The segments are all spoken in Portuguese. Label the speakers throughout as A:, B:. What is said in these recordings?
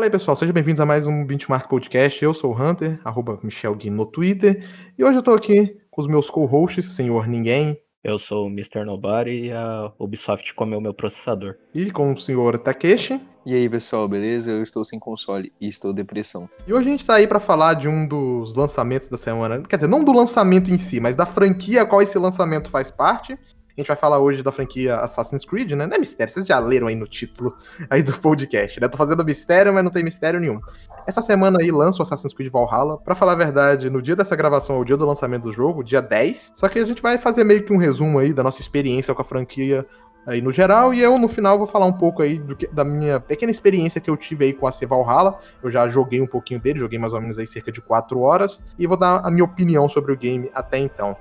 A: Fala aí, pessoal, sejam bem-vindos a mais um Benchmark Podcast. Eu sou o Hunter, arroba Michel Gui no Twitter, e hoje eu tô aqui com os meus co-hosts, senhor ninguém.
B: Eu sou o Mr. Nobody e a Ubisoft comeu meu processador.
A: E com o senhor Takeshi.
C: E aí, pessoal, beleza? Eu estou sem console e estou depressão.
A: E hoje a gente tá aí para falar de um dos lançamentos da semana. Quer dizer, não do lançamento em si, mas da franquia a qual esse lançamento faz parte. A gente vai falar hoje da franquia Assassin's Creed, né? Não é mistério, vocês já leram aí no título aí do podcast, né? Tô fazendo mistério, mas não tem mistério nenhum. Essa semana aí lança o Assassin's Creed Valhalla. Pra falar a verdade, no dia dessa gravação, é o dia do lançamento do jogo, dia 10. Só que a gente vai fazer meio que um resumo aí da nossa experiência com a franquia aí no geral, e eu no final vou falar um pouco aí que, da minha pequena experiência que eu tive aí com a C Valhalla. Eu já joguei um pouquinho dele, joguei mais ou menos aí cerca de 4 horas, e vou dar a minha opinião sobre o game até então.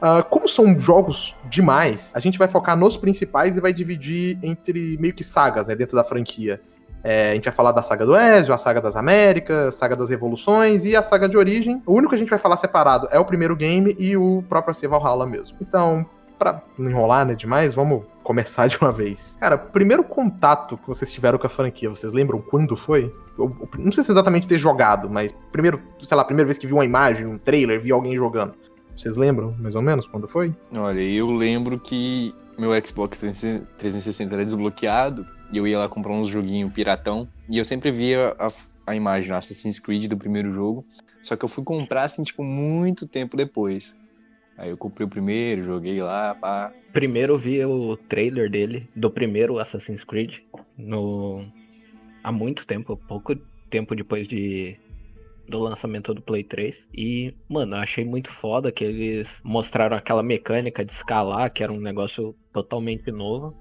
A: Uh, como são jogos demais, a gente vai focar nos principais e vai dividir entre meio que sagas né, dentro da franquia. É, a gente vai falar da saga do Ezio, a saga das Américas, a saga das Revoluções e a saga de origem. O único que a gente vai falar separado é o primeiro game e o próprio C Valhalla mesmo. Então, pra não enrolar né, demais, vamos começar de uma vez. Cara, primeiro contato que vocês tiveram com a franquia, vocês lembram quando foi? Eu, não sei se exatamente ter jogado, mas primeiro, sei lá, primeira vez que viu uma imagem, um trailer, viu alguém jogando. Vocês lembram, mais ou menos, quando foi?
C: Olha, eu lembro que meu Xbox 360 era desbloqueado e eu ia lá comprar uns joguinhos piratão e eu sempre via a, a imagem Assassin's Creed do primeiro jogo, só que eu fui comprar, assim, tipo, muito tempo depois. Aí eu comprei o primeiro, joguei lá, pá.
B: Primeiro eu vi o trailer dele, do primeiro Assassin's Creed, no... há muito tempo, pouco tempo depois de do lançamento do Play 3. E, mano, eu achei muito foda que eles mostraram aquela mecânica de escalar, que era um negócio totalmente novo.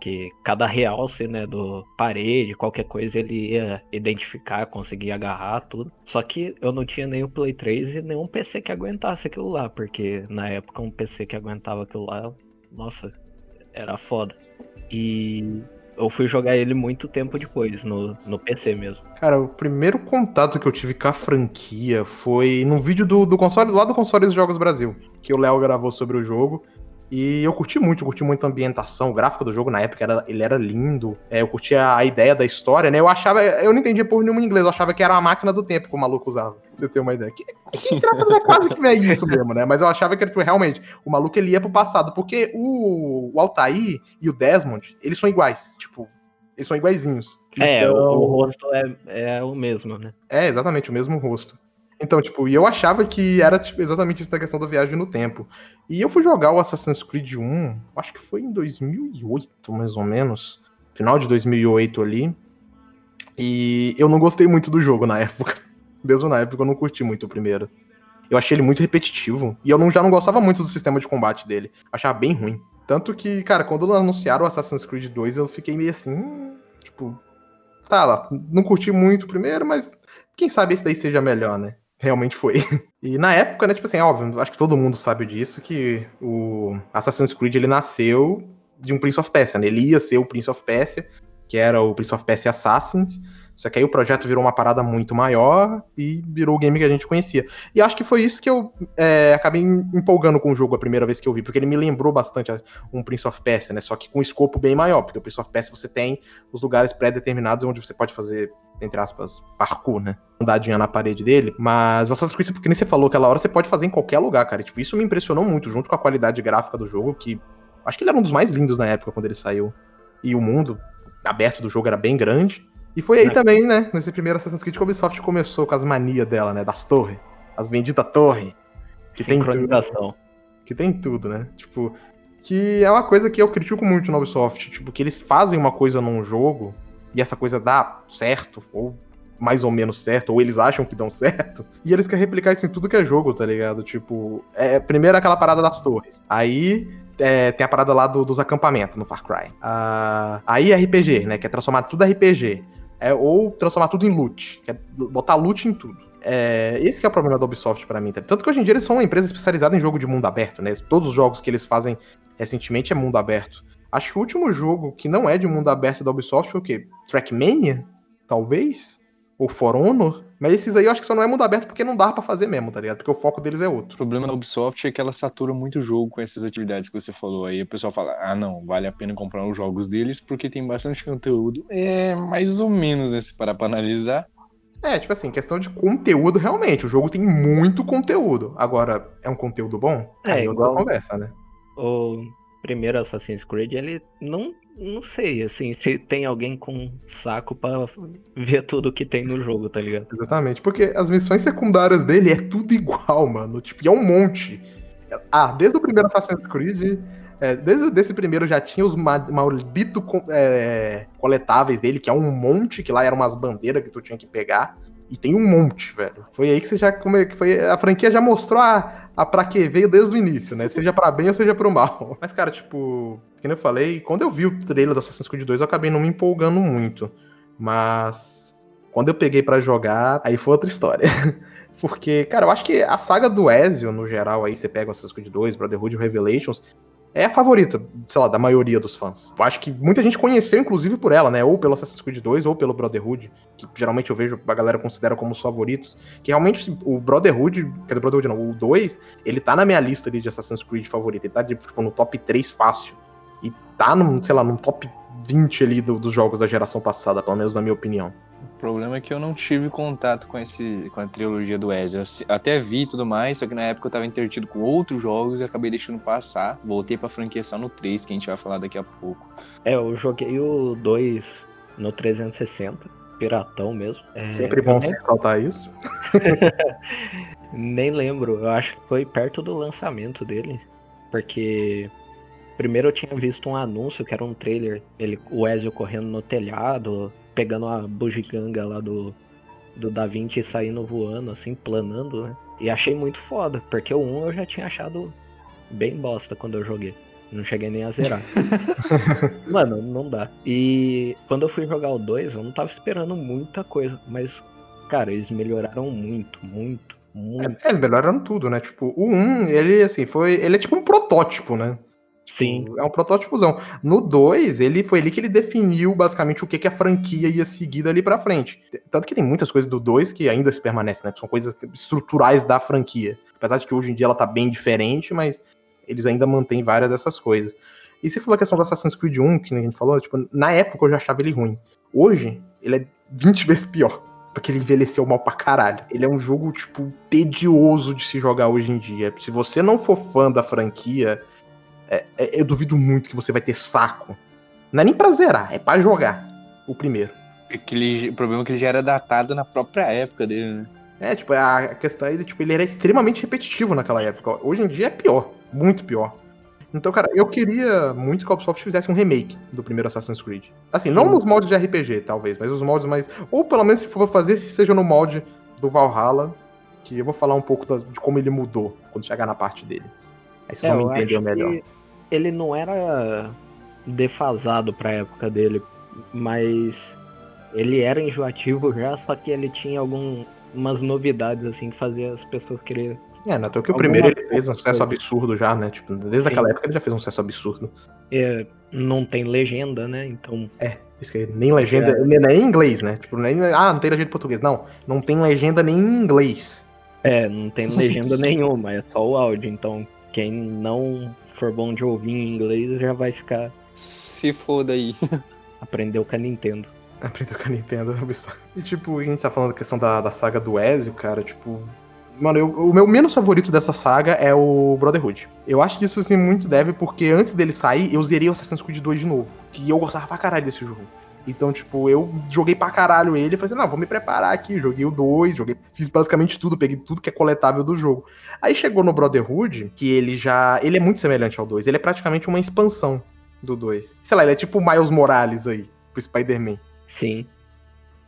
B: Que cada realce, né, do parede, qualquer coisa, ele ia identificar, conseguir agarrar tudo. Só que eu não tinha nem o Play 3 e nenhum PC que aguentasse aquilo lá, porque na época um PC que aguentava aquilo lá, nossa, era foda. E eu fui jogar ele muito tempo depois, no, no PC mesmo.
A: Cara, o primeiro contato que eu tive com a franquia foi num vídeo do, do console, lá do console dos Jogos Brasil, que o Léo gravou sobre o jogo. E eu curti muito, eu curti muito a ambientação, o gráfico do jogo na época, era, ele era lindo. É, eu curti a, a, ideia da história, né? Eu achava, eu não entendia por nenhum inglês, eu achava que era uma máquina do tempo que o maluco usava. Pra você ter uma ideia. Que, que graças é quase que é isso mesmo, né? Mas eu achava que tipo, realmente o maluco ele ia pro passado, porque o, o Altair e o Desmond, eles são iguais. Tipo, eles são iguaizinhos.
B: É, então... o, o rosto é, é o mesmo, né?
A: É, exatamente, o mesmo rosto. Então, tipo, e eu achava que era tipo, exatamente essa questão da viagem no tempo. E eu fui jogar o Assassin's Creed 1, acho que foi em 2008, mais ou menos. Final de 2008 ali. E eu não gostei muito do jogo na época. Mesmo na época eu não curti muito o primeiro. Eu achei ele muito repetitivo. E eu não, já não gostava muito do sistema de combate dele. Achava bem ruim. Tanto que, cara, quando anunciaram o Assassin's Creed 2, eu fiquei meio assim. Tipo. Tá lá. Não curti muito o primeiro, mas quem sabe esse daí seja melhor, né? Realmente foi. E na época, né, tipo assim, óbvio, acho que todo mundo sabe disso, que o Assassin's Creed ele nasceu de um Prince of Persia, né? Ele ia ser o Prince of Persia, que era o Prince of Persia Assassins, só que aí o projeto virou uma parada muito maior e virou o game que a gente conhecia. E acho que foi isso que eu é, acabei empolgando com o jogo a primeira vez que eu vi, porque ele me lembrou bastante um Prince of Persia, né? Só que com um escopo bem maior, porque o Prince of Persia você tem os lugares pré-determinados onde você pode fazer, entre aspas, parkour, né? Andadinha na parede dele. Mas Assassin's Creed, porque nem você falou aquela hora, você pode fazer em qualquer lugar, cara. Tipo, isso me impressionou muito, junto com a qualidade gráfica do jogo, que acho que ele era um dos mais lindos na época quando ele saiu. E o mundo aberto do jogo era bem grande. E foi aí é. também, né, nesse primeiro Assassin's Creed que a Ubisoft começou com as manias dela, né, das torres. As benditas torres.
B: Que tem tudo.
A: Que tem tudo, né? Tipo, que é uma coisa que eu critico muito no Ubisoft. Tipo, que eles fazem uma coisa num jogo e essa coisa dá certo, ou mais ou menos certo, ou eles acham que dão certo, e eles querem replicar isso em tudo que é jogo, tá ligado? Tipo, é, primeiro aquela parada das torres. Aí é, tem a parada lá do, dos acampamentos no Far Cry. Uh, aí RPG, né? Que é transformar tudo RPG. É, ou transformar tudo em loot. Que é botar loot em tudo. É, esse é o problema da Ubisoft para mim. Tá? Tanto que hoje em dia eles são uma empresa especializada em jogo de mundo aberto, né? Todos os jogos que eles fazem recentemente é mundo aberto. Acho que o último jogo que não é de mundo aberto da Ubisoft foi o quê? Trackmania? Talvez? Ou For Honor? Mas esses aí eu acho que só não é mundo aberto porque não dá pra fazer mesmo, tá ligado? Porque o foco deles é
C: O
A: outro.
C: problema da Ubisoft é que ela satura muito o jogo com essas atividades que você falou. Aí o pessoal fala, ah não, vale a pena comprar os jogos deles porque tem bastante conteúdo. É, mais ou menos, né? Se parar pra analisar.
A: É, tipo assim, questão de conteúdo, realmente. O jogo tem muito conteúdo. Agora, é um conteúdo bom?
B: É,
A: Aí outra
B: igual-
A: conversa, né?
B: O primeiro Assassin's Creed, ele não. Não sei, assim, se tem alguém com saco pra ver tudo que tem no jogo, tá ligado?
A: Exatamente. Porque as missões secundárias dele é tudo igual, mano. Tipo, e é um monte. Ah, desde o primeiro Assassin's Creed. é, desde esse primeiro já tinha os ma- malditos é, coletáveis dele, que é um monte, que lá eram umas bandeiras que tu tinha que pegar. E tem um monte, velho. Foi aí que você já. Como é que foi, a franquia já mostrou a, a pra que veio desde o início, né? Seja pra bem ou seja pro mal. Mas, cara, tipo, como eu falei, quando eu vi o trailer do Assassin's Creed 2, eu acabei não me empolgando muito. Mas quando eu peguei pra jogar, aí foi outra história. Porque, cara, eu acho que a saga do Ezio, no geral, aí você pega o Assassin's Creed 2, Brotherhood e Revelations, é a favorita, sei lá, da maioria dos fãs. Eu acho que muita gente conheceu, inclusive, por ela, né? Ou pelo Assassin's Creed 2, ou pelo Brotherhood, que geralmente eu vejo a galera considera como os favoritos. Que realmente o Brotherhood, quer dizer, Brotherhood não, o 2, ele tá na minha lista ali de Assassin's Creed favorito. Ele tá, tipo, no top 3 fácil. E tá, num, sei lá, num top 20 ali do- dos jogos da geração passada, pelo menos na minha opinião.
C: O problema é que eu não tive contato com, esse, com a trilogia do Ezio. Eu até vi e tudo mais, só que na época eu tava entretido com outros jogos e acabei deixando passar. Voltei pra franquia só no 3, que a gente vai falar daqui a pouco.
B: É, eu joguei o 2 no 360, piratão mesmo. É,
A: Sempre bom
B: nem,
A: ressaltar isso.
B: nem lembro, eu acho que foi perto do lançamento dele, porque primeiro eu tinha visto um anúncio que era um trailer, ele, o Ezio correndo no telhado, pegando a bugiganga lá do, do Da Vinci e saindo voando, assim, planando, né? E achei muito foda, porque o 1 eu já tinha achado bem bosta quando eu joguei. Não cheguei nem a zerar. Mano, não dá. E quando eu fui jogar o 2, eu não tava esperando muita coisa, mas, cara, eles melhoraram muito, muito, muito.
A: É, eles melhoraram tudo, né? Tipo, o 1, ele, assim, foi. Ele é tipo um protótipo, né?
B: Sim,
A: É um protótipozão. No 2, ele foi ali que ele definiu basicamente o que, que a franquia ia seguir dali pra frente. Tanto que tem muitas coisas do 2 que ainda se permanecem, né? Que são coisas estruturais da franquia. Apesar de que hoje em dia ela tá bem diferente, mas eles ainda mantêm várias dessas coisas. E se for a questão do Assassin's Creed 1, que a gente falou, tipo, na época eu já achava ele ruim. Hoje, ele é 20 vezes pior. Porque ele envelheceu mal pra caralho. Ele é um jogo, tipo, tedioso de se jogar hoje em dia. Se você não for fã da franquia, é- é- eu duvido muito que você vai ter saco. Não é nem pra zerar, é pra jogar. O primeiro.
C: É que ele- o problema é que ele já era datado na própria época dele, né?
A: É, tipo, a questão é, ele, tipo, ele era extremamente repetitivo naquela época. Hoje em dia é pior, muito pior. Então, cara, eu queria muito que a Ubisoft fizesse um remake do primeiro Assassin's Creed. Assim, não
B: Sim.
A: nos moldes de RPG, talvez, mas os moldes mais. Ou pelo menos se for fazer, se seja no molde do Valhalla, que eu vou falar um pouco da- de como ele mudou quando chegar na parte dele. Aí vocês
B: É,
A: vão me entender melhor.
B: que ele não era defasado pra época dele, mas ele era enjoativo já, só que ele tinha algumas novidades assim que fazia as pessoas querer.
A: É, não é que o primeiro ele fez um sucesso absurdo já, né? Tipo, desde
B: Sim.
A: aquela época ele já fez um sucesso absurdo.
B: É, não tem legenda, né? Então
A: Isso que nem legenda,
B: É.
A: nem, nem em inglês, né? Tipo, nem, ah, não tem legenda em português. Não, não tem legenda nem em inglês.
B: é, não tem legenda nenhuma, é só o áudio. Então quem não for bom de ouvir em inglês já vai ficar
C: Se foda aí.
B: aprendeu com a Nintendo.
A: Aprendeu com a Nintendo. Ubisoft. E tipo, a gente tá falando da questão da, da saga do Ezio, cara, tipo. Mano, eu- o meu menos favorito dessa saga é o Brotherhood. Eu acho que isso assim muito deve, porque antes dele sair, eu zerei o Assassin's Creed 2 de novo. Que eu gostava pra caralho desse jogo. Então, tipo, eu joguei pra caralho ele e falei assim, não, vou me preparar aqui. Joguei o 2, joguei, fiz basicamente tudo, peguei tudo que é coletável do jogo. Aí chegou no Brotherhood, que ele já. Ele é muito semelhante ao 2. Ele é praticamente uma expansão do 2. Sei lá, ele é tipo o Miles Morales aí, pro Spider-Man.
B: Sim,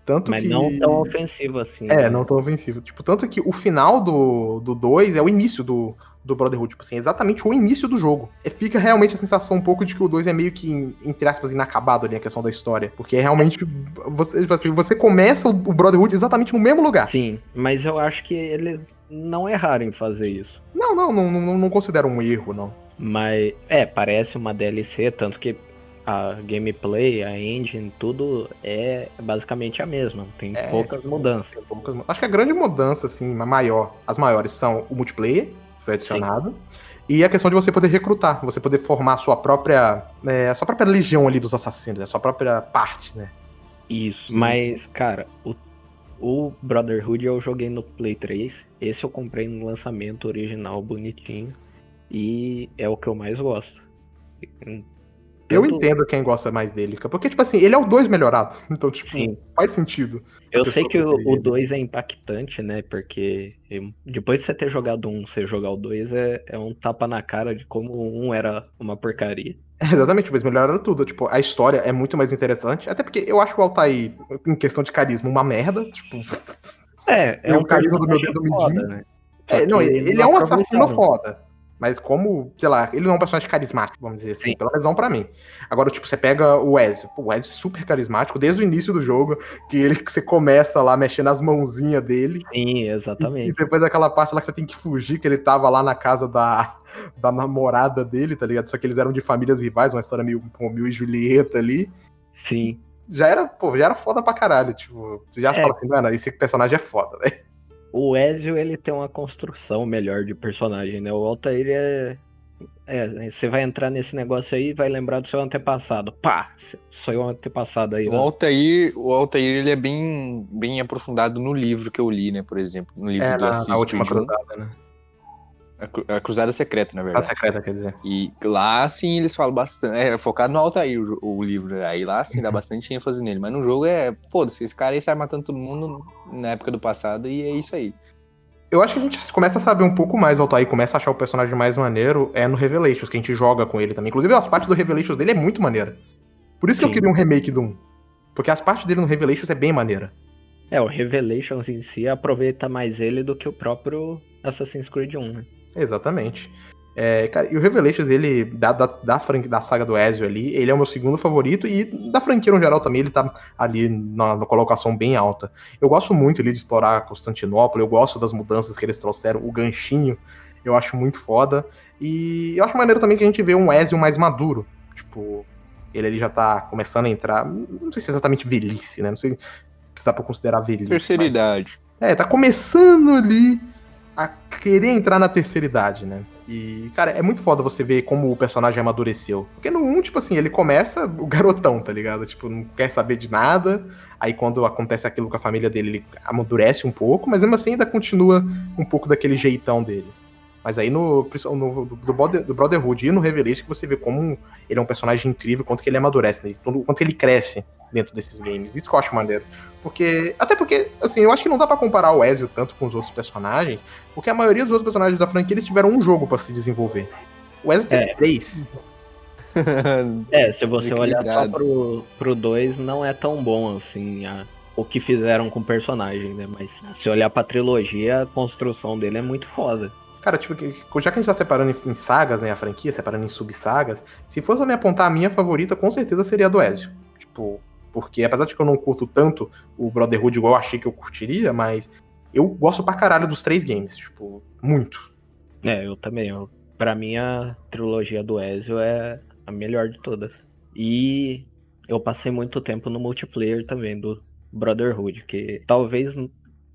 A: Tanto
B: mas
A: que.
B: não tão ofensivo assim.
A: É,
B: né?
A: não tão ofensivo. Tipo, tanto que o final do 2 do dois é o início do, do Brotherhood. Tipo assim, é exatamente o início do jogo. E fica realmente a sensação um pouco de que o 2 é meio que, entre aspas, inacabado ali, a questão da história. Porque é realmente. Você, tipo assim, você começa o, Brotherhood exatamente no mesmo lugar.
B: Sim, mas eu acho que eles não erraram em fazer isso.
A: Não, não, não, não, não considero um erro, não.
B: Mas, é, parece uma DLC, tanto que a gameplay, a engine, tudo é basicamente a mesma. Tem é, poucas tipo, mudanças. Poucas,
A: acho que a grande mudança, assim, maior, as maiores são o multiplayer, foi adicionado. Sim. E a questão de você poder recrutar, você poder formar a sua própria. É, a sua própria legião ali dos assassinos, a sua própria parte, né?
B: Isso, mas, cara, o, o Brotherhood eu joguei no Play 3. Esse eu comprei no lançamento original, bonitinho. E é o que eu mais gosto.
A: Eu entendo quem gosta mais dele, porque, tipo assim, ele é o 2 melhorado. Então, tipo, Sim. faz sentido.
B: Eu sei que o 2 é impactante, né? Porque depois de você ter jogado um, você jogar o 2 é, é um tapa na cara de como um era uma porcaria.
A: É, exatamente, mas melhoraram tudo. Tipo, a história é muito mais interessante. Até porque eu acho o Altair, em questão de carisma, uma merda. Tipo.
B: É, é um carisma do meu dedo
A: mindinho. Né? É, não, ele, ele é um assassino foda. Mas como, sei lá, ele não é um personagem carismático, vamos dizer assim, Sim. pelo menos não pra mim. Agora, tipo, você pega o Ezio. o Ezio é super carismático, desde o início do jogo, que ele que você começa lá mexendo as mãozinhas dele.
B: Sim, exatamente.
A: E, e, depois aquela parte lá que você tem que fugir, que ele tava lá na casa da, da namorada dele, tá ligado? Só que eles eram de famílias rivais, uma história meio Romeu e Julieta ali.
B: Sim.
A: Já era, pô, já era foda pra caralho. Tipo, você já é. fala assim, mano, esse personagem é foda, velho.
B: O Ezio, ele tem uma construção melhor de personagem, né? O Altair é... É, você vai entrar nesse negócio aí e vai lembrar do seu antepassado. Pá! Sou o antepassado aí.
C: O né? Altair, o Altair, ele é bem, bem aprofundado no livro que eu li, né? Por exemplo. No livro
A: é, do na, A Última Cruzada, né?
C: A Cruzada Secreta, na verdade.
A: A Secreta, quer dizer.
C: E lá, sim, eles falam bastante. É focado no Altair o, o livro. Aí lá, sim, dá bastante ênfase nele. Mas no jogo é, foda-se, esse cara aí sai matando todo mundo na época do passado e é isso aí.
A: Eu acho que a gente começa a saber um pouco mais do Altair, começa a achar o personagem mais maneiro é no Revelations, que a gente joga com ele também. Inclusive, as partes do Revelations dele é muito maneira. Por isso sim. que eu queria um remake do 1. Porque as partes dele no Revelations é bem maneira.
B: É, o Revelations em si aproveita mais ele do que o próprio Assassin's Creed 1, né?
A: Exatamente. É, cara, e o Revelations, ele, da, da, da, da, saga do Ezio ali, ele é o meu segundo favorito, e da franquia no geral também, ele tá ali na, na colocação bem alta. Eu gosto muito ali de explorar Constantinopla, eu gosto das mudanças que eles trouxeram, o ganchinho, eu acho muito foda. E eu acho maneiro também que a gente vê um Ezio mais maduro. Tipo, ele ali já tá começando a entrar, não sei se é exatamente velhice, né? Não sei se dá pra considerar velhice.
C: Terceira mas... idade.
A: É, tá começando ali a querer entrar na terceira idade, né? E, cara, é muito foda você ver como o personagem amadureceu. Porque no 1, tipo assim, ele começa o garotão, tá ligado? Tipo, não quer saber de nada. Aí quando acontece aquilo com a família dele, ele amadurece um pouco, mas mesmo assim ainda continua um pouco daquele jeitão dele. Mas aí no, no do, do, Brotherhood e no Revelation que você vê como ele é um personagem incrível, quanto que ele amadurece, né? quanto ele cresce dentro desses games. Isso que eu acho maneiro. Porque. Até porque, assim, eu acho que não dá para comparar o Ezio tanto com os outros personagens, porque a maioria dos outros personagens da franquia eles tiveram um jogo para se desenvolver. O Ezio teve é. três.
B: é, se você olhar só pro, pro dois, não é tão bom assim a, o que fizeram com o personagem, né? Mas se olhar pra trilogia, a construção dele é muito foda.
A: Cara, tipo, já que a gente tá separando em sagas, né, a franquia, separando em subsagas, se fosse me apontar a minha favorita, com certeza seria a do Ezio. Tipo, porque apesar de que eu não curto tanto o Brotherhood igual eu achei que eu curtiria, mas eu gosto pra caralho dos três games, tipo, muito.
B: É, eu também. Eu, pra mim, a trilogia do Ezio é a melhor de todas. E eu passei muito tempo no multiplayer também do Brotherhood, que talvez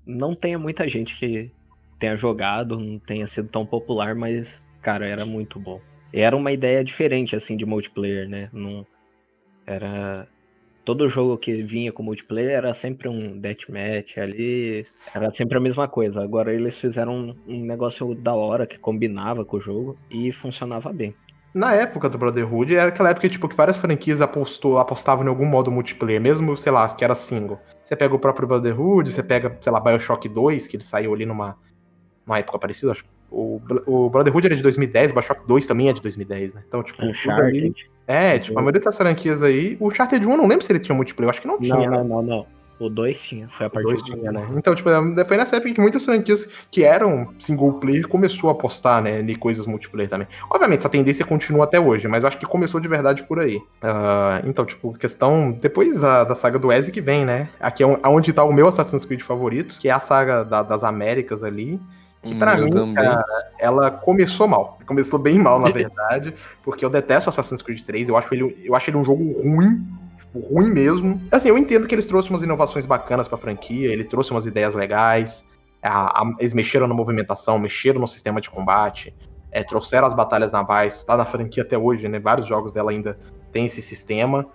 B: não tenha muita gente que tenha jogado, não tenha sido tão popular, mas, cara, era muito bom. Era uma ideia diferente, assim, de multiplayer, né? Não, era todo jogo que vinha com multiplayer era sempre um deathmatch ali, era sempre a mesma coisa. Agora eles fizeram um, negócio da hora que combinava com o jogo e funcionava bem.
A: Na época do Brotherhood, era aquela época tipo, que várias franquias apostou, apostavam em algum modo multiplayer, mesmo, sei lá, que era single. Você pega o próprio Brotherhood, você pega, sei lá, Bioshock 2, que ele saiu ali numa, numa época parecida, acho. O, o Brotherhood era de 2010, o Bioshock 2 também é de 2010, né? Então, tipo,
B: Uncharted.
A: É, tipo, a maioria dessas franquias aí. O Charter 1 eu não lembro se ele tinha multiplayer, eu acho que não tinha.
B: Não, né? não, não, O 2 tinha, foi a partir do
A: tinha, né? Então, tipo, foi nessa época que muitas franquias que eram single player começou a apostar, né, em coisas multiplayer também. Obviamente, essa tendência continua até hoje, mas eu acho que começou de verdade por aí. Uh, então, tipo, questão. Depois da, da saga do Ezio que vem, né? Aqui é onde tá o meu Assassin's Creed favorito, que é a saga da, das Américas ali. Que pra
C: Eu
A: mim,
C: também.
A: cara, ela começou mal. Começou bem mal, na verdade, porque eu detesto Assassin's Creed 3. Eu acho ele, eu acho ele um jogo ruim, tipo, ruim mesmo. Assim, eu entendo que eles trouxeram umas inovações bacanas pra franquia, ele trouxe umas ideias legais. a- a- eles mexeram na movimentação, mexeram no sistema de combate, é, trouxeram as batalhas navais, tá na franquia até hoje, né? Vários jogos dela ainda tem esse sistema.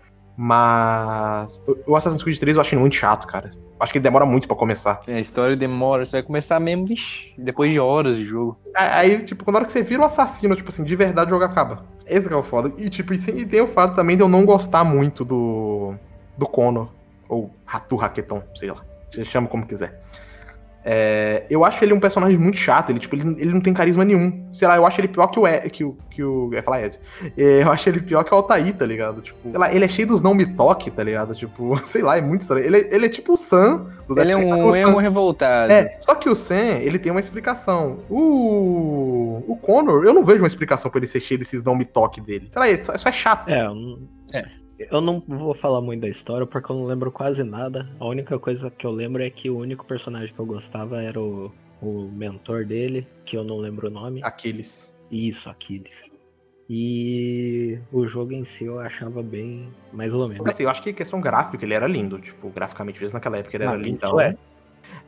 A: Mas o- Assassin's Creed 3 eu acho ele muito chato, cara. Acho que ele demora muito pra começar.
C: É, a história demora, você vai começar mesmo, vixi, depois de horas de jogo.
A: Aí, tipo, quando a hora que você vira o assassino, tipo assim, de verdade o jogo acaba. Esse que é o foda. E, tipo, e, e tem o fato também de eu não gostar muito do. do Conor. Ou Ratu Raqueton, sei lá. Você chama como quiser. É, eu acho ele um personagem muito chato. Ele, tipo, ele, ele não tem carisma nenhum. Sei lá, eu acho ele pior que o. E, que o, que o eu ia falar Ezio. É, eu acho ele pior que o Altair, tá ligado? Tipo, sei lá, ele é cheio dos não me toque, tá ligado? Tipo, sei lá, é muito estranho. Ele, é- ele é tipo o Sam do
C: Ele é
A: Death Stranding,
C: um
A: Sam-
C: emo revoltado.
A: é, só que o Sam, ele tem uma explicação. O, o Connor, eu não vejo uma explicação pra ele ser cheio desses não me toque dele. Sei lá, isso, isso é chato.
B: É, eu não,
C: É.
B: eu não vou falar muito da história porque eu não lembro quase nada. A única coisa que eu lembro é que o único personagem que eu gostava era o, o mentor dele, que eu não lembro o nome.
A: Aquiles.
B: Isso, Aquiles. E o jogo em si eu achava bem mais ou menos.
A: Assim, eu acho que questão gráfica, ele era lindo. Tipo, graficamente mesmo naquela época ele era lindo. então,
B: é.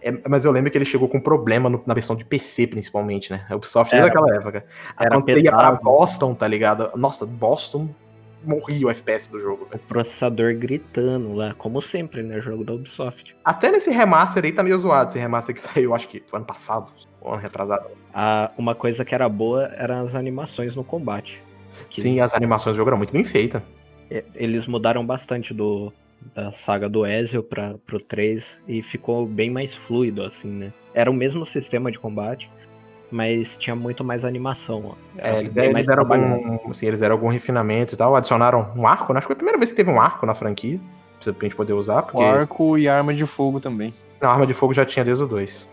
A: É, mas eu lembro que ele chegou com problema no- na versão de PC, principalmente, né? A Ubisoft
B: Era.
A: desde aquela época. Aí
B: Era
A: Quando você ia pra
B: pesado.
A: Boston, tá ligado? Nossa, Boston morria o FPS do jogo.
B: O processador gritando lá, como sempre, né? Jogo da Ubisoft.
A: Até nesse remaster aí tá meio zoado. Esse remaster que saiu, acho que foi ano passado, ou ano retrasado.
B: Ah, uma coisa que era boa eram as animações no combate.
A: Sim, as animações do jogo eram muito bem feitas.
B: Eles mudaram bastante do, da saga do Ezio para pro 3 e ficou bem mais fluido, assim, né? Era o mesmo sistema de combate, mas tinha muito mais animação.
A: É, eles, eles
B: mais
A: deram algum, assim, eles deram algum refinamento e tal, adicionaram um arco, né? Acho que foi a primeira vez que teve um arco na franquia, pra gente poder usar, porque
C: O arco e arma de fogo também.
A: a arma de fogo já tinha desde o 2.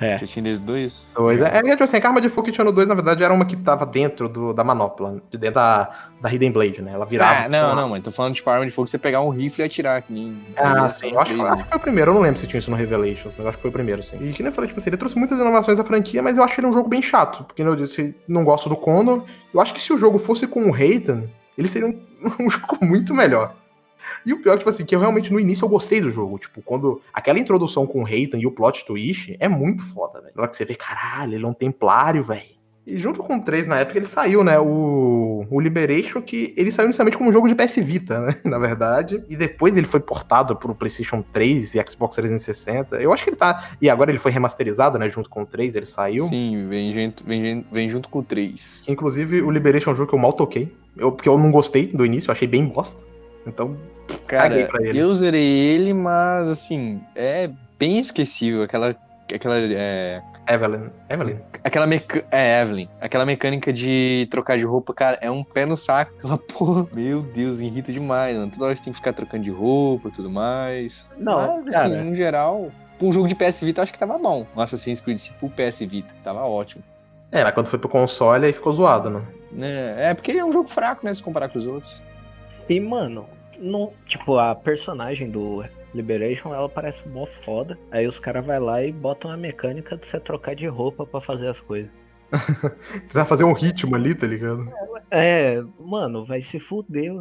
B: É,
C: Já tinha desde dois?
A: Dois. É, é, tipo assim, a arma de fogo que tinha no 2, na verdade, era uma que tava dentro do, da manopla, de dentro da, da Hidden Blade, né? Ela virava.
C: Ah, não, não, mano. Tô falando de arma de fogo, você pegar um rifle e atirar, que nem.
A: Ah, sim.
C: é
A: Eu acho,
C: três,
A: acho que foi o primeiro. Eu não lembro se tinha isso no Revelations, mas acho que foi o primeiro, sim. E que nem eu falei, tipo assim, ele trouxe muitas inovações à franquia, mas eu acho ele um jogo bem chato. Porque, como eu disse, não gosto do Condor. Eu acho que se o jogo fosse com o Reitan, ele seria um, um jogo muito melhor. E o pior, tipo assim, que eu realmente no início eu gostei do jogo. Tipo, quando. Aquela introdução com o Reitan e o plot twist é muito foda, velho. Na hora que você vê, caralho, ele é um templário, velho. E junto com o 3, na época, ele saiu, né? O, o Liberation, que ele saiu inicialmente como um jogo de PS Vita, né? Na verdade. E depois ele foi portado pro PlayStation 3 e Xbox 360. Eu acho que ele tá. E agora ele foi remasterizado, né? Junto com o 3, ele saiu.
C: Sim, vem, junto- vem, vem, junto com o 3.
A: Inclusive, o Liberation é um jogo que eu mal toquei. Eu, porque eu não gostei do início, eu achei bem bosta. Então,
C: Cara,
A: pra ele.
C: eu zerei ele, mas assim, é bem esquecível. Aquela. Aquela. É,
A: Evelyn. Evelyn.
C: aquela meca... É, Evelyn. Aquela mecânica de trocar de roupa, cara, é um pé no saco. Aquela porra, meu Deus, irrita demais, mano. Toda hora você tem que ficar trocando de roupa e tudo mais.
B: Não,
C: mas, assim,
B: cara.
C: no geral, pra um jogo de PS Vita, eu acho que tava bom. O Assassin's Creed se pro PS Vita, tava ótimo.
A: É, mas quando foi pro console aí ficou zoado, né?
C: É, é porque ele é um jogo fraco, né, se comparar com os outros.
B: E, mano, não, tipo, a personagem do Liberation, ela parece mó foda. Aí os caras vai lá e botam a mecânica de você trocar de roupa pra fazer as coisas.
A: Vai fazer um ritmo ali, tá ligado?
B: É, mano, vai se fuder.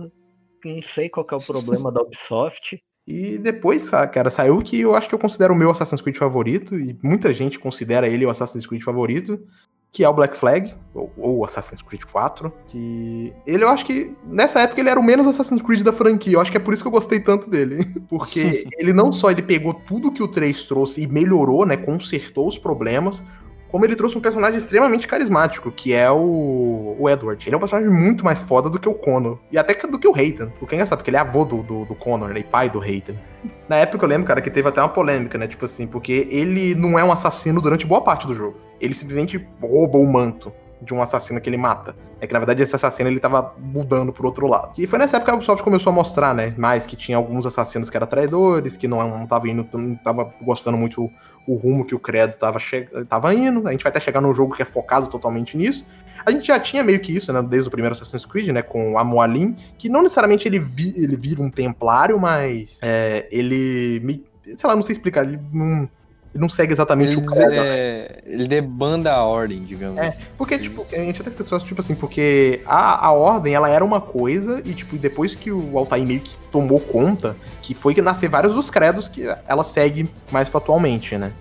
B: Não sei qual é o problema da Ubisoft.
A: E depois, cara, saiu o que eu acho que eu considero o meu Assassin's Creed favorito, e muita gente considera ele o Assassin's Creed favorito, que é o Black Flag, ou, ou Assassin's Creed 4, que ele eu acho que nessa época ele era o menos Assassin's Creed da franquia, eu acho que é por isso que eu gostei tanto dele, porque ele não só ele pegou tudo que o 3 trouxe e melhorou, né, consertou os problemas, como ele trouxe um personagem extremamente carismático, que é o, o Edward. Ele é um personagem muito mais foda do que o Connor. E até do que o Hayden. O que é engraçado, porque ele é avô do, do, do Connor, né? E pai do Hayden. Na época eu lembro, cara, que teve até uma polêmica, né? Tipo assim, porque ele não é um assassino durante boa parte do jogo. Ele simplesmente rouba o manto de um assassino que ele mata. É que na verdade esse assassino ele tava mudando pro outro lado. E foi nessa época que a Ubisoft começou a mostrar, né? Mais que tinha alguns assassinos que eram traidores, que não, não tava indo, não tava gostando muito o rumo que o Credo tava, che- tava indo. A gente vai até chegar num jogo que é focado totalmente nisso. A gente já tinha meio que isso, né? Desde o primeiro Assassin's Creed, né? Com o Amoalim, que não necessariamente ele, vi- ele vira um templário, mas é, ele. sei lá, não sei explicar. Ele não. Ele não segue exatamente
C: Ele,
A: o né?
C: é, ele debanda a ordem, digamos
A: É,
C: assim.
A: porque, tipo, a gente até esqueceu, tipo assim, porque a, a ordem, ela era uma coisa, e, tipo, depois que o Altair meio que tomou conta, que foi que nascer vários dos credos que ela segue mais pra atualmente, né?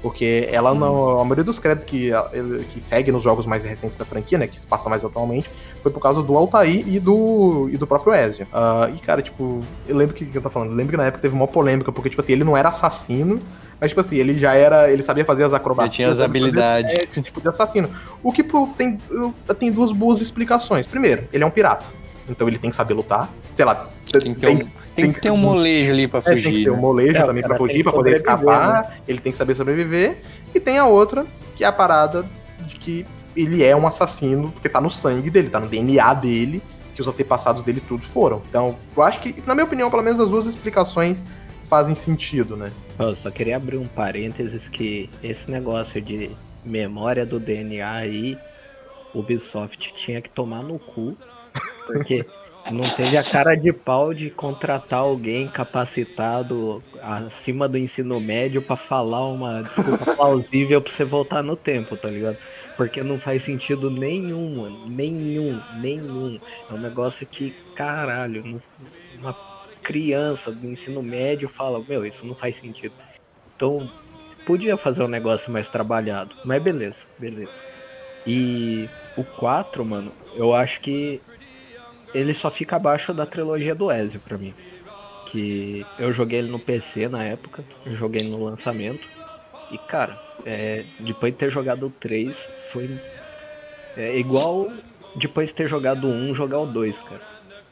A: Porque ela não. A maioria dos credos que, que segue nos jogos mais recentes da franquia, né? Que se passa mais atualmente, foi por causa do Altair e do, e do próprio Ezio. Ah, e, cara, tipo, eu lembro que, que eu tô falando, eu lembro que na época teve uma polêmica, porque, tipo assim, ele não era assassino, mas, tipo assim, ele já era. Ele sabia fazer as acrobacias.
C: Já tinha as habilidades.
A: teste, tipo, de assassino. O que pô, tem, tem duas boas explicações. Primeiro, ele é um pirata. Então ele tem que saber lutar. Sei lá,
C: Tem que ter um, tem que ter um molejo ali pra
A: é, tem que
C: fugir.
A: ter um
C: né?
A: molejo
B: É, o
A: também pra
B: tem
A: fugir, pra poder escapar. Ele tem que saber sobreviver. E tem a outra, que é a parada de que ele é um assassino, porque tá no sangue dele, tá no DNA dele, que os antepassados dele tudo foram. Então, eu acho que, na minha opinião, pelo menos as duas explicações fazem sentido, né?
B: Eu só queria abrir um parênteses que esse negócio de memória do DNA aí, Ubisoft tinha que tomar no cu, porque não teve a cara de pau de contratar alguém capacitado acima do ensino médio pra falar uma desculpa plausível pra você voltar no tempo, tá ligado? Porque não faz sentido nenhum, mano. Nenhum, nenhum. É um negócio que, caralho, não- uma criança do ensino médio fala, meu, isso não faz sentido. Então, podia fazer um negócio mais trabalhado, mas beleza, beleza. E o 4, mano, eu acho que ele só fica abaixo da trilogia do Ezio pra mim. Que eu joguei ele no PC na época, joguei no lançamento. E cara, é, depois de ter jogado o 3, foi é, igual depois de ter jogado o 1, jogar o 2, cara.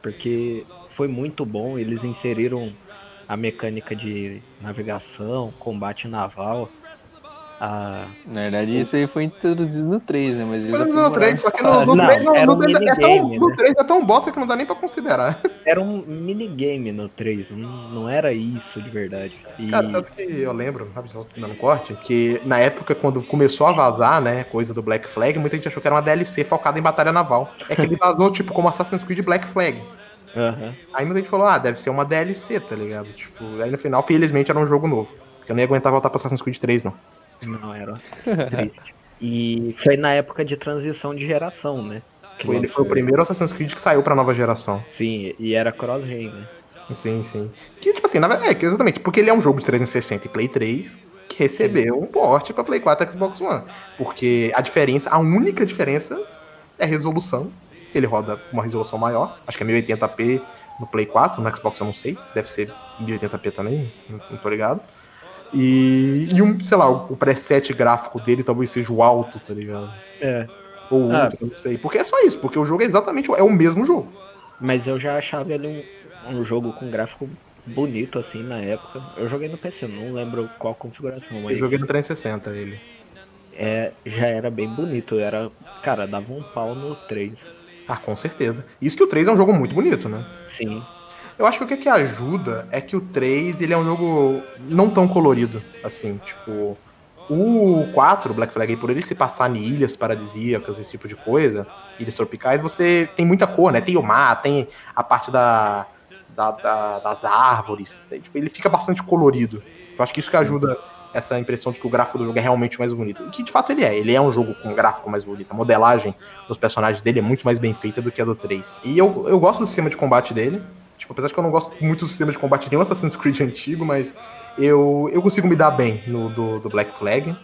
B: Porque foi muito bom, eles inseriram a mecânica de navegação, combate naval. A...
C: Na verdade, isso aí foi introduzido no 3, né? Mas eles
A: Mas no 3,
C: aprimoraram
A: só que no, no
B: Não,
A: 3, no,
B: um
A: 3 é, tão,
B: minigame,
A: no
B: né?
A: 3 é tão bosta que não dá nem pra considerar.
B: Era um minigame no 3, não, não era isso de verdade. E...
A: Cara, tanto que eu lembro, sabe, só dando um corte, que na época, quando começou a vazar, né, coisa do Black Flag, muita gente achou que era uma DLC focada em batalha naval. É que ele vazou, tipo, como Assassin's Creed Black Flag.
B: Aham.
A: Aí muita gente falou, ah, deve ser uma DLC, tá ligado? Tipo, aí no final, felizmente, era um jogo novo. Porque eu nem ia aguentar voltar pra Assassin's Creed 3, não.
B: Não, era. E foi na época de transição de geração, né? que
A: ele foi o primeiro Assassin's Creed que saiu pra nova geração.
B: Sim, e era cross-ray, né?
A: Sim, sim. Que, tipo assim, na verdade, é, exatamente, porque ele é um jogo de 360 e Play 3 que recebeu um porte pra Play 4 e Xbox One. Porque a diferença, a única diferença é a resolução. Ele roda uma resolução maior, acho que é 1080p no Play 4, no Xbox eu não sei, deve ser 1080p também, não, tô ligado. E, e um, sei lá, o, preset gráfico dele talvez seja o alto, tá ligado?
B: É.
A: Ou
B: Ah.
A: ultra, não sei. Porque é só isso, porque o jogo é exatamente o- é o mesmo jogo.
B: Mas eu já achava ele um, um jogo com gráfico bonito, assim, na época. Eu joguei no PC, não lembro qual configuração,
A: Eu
B: mas
A: joguei no 360 ele.
B: é, já era bem bonito. Era, cara, dava um pau no 3.
A: Ah, com certeza. Isso que o 3 é um jogo muito bonito, né?
B: Sim.
A: Eu acho que o que, que ajuda é que o 3 ele é um jogo não tão colorido, assim, tipo. O 4, Black Flag, por ele se passar em ilhas paradisíacas, esse tipo de coisa, ilhas tropicais, você tem muita cor, né? Tem o mar, tem a parte da, da- da- das árvores, tem- tipo, ele fica bastante colorido. Eu acho que isso que ajuda essa impressão de que o gráfico do jogo é realmente mais bonito. Que de fato ele é, ele é um jogo com gráfico mais bonito. A modelagem dos personagens dele é muito mais bem feita do que a do 3. E eu, eu gosto do sistema de combate dele, Tipo, apesar de que eu não gosto muito do sistema de combate de Assassin's Creed antigo, mas eu, eu consigo me dar bem no do, do Black Flag.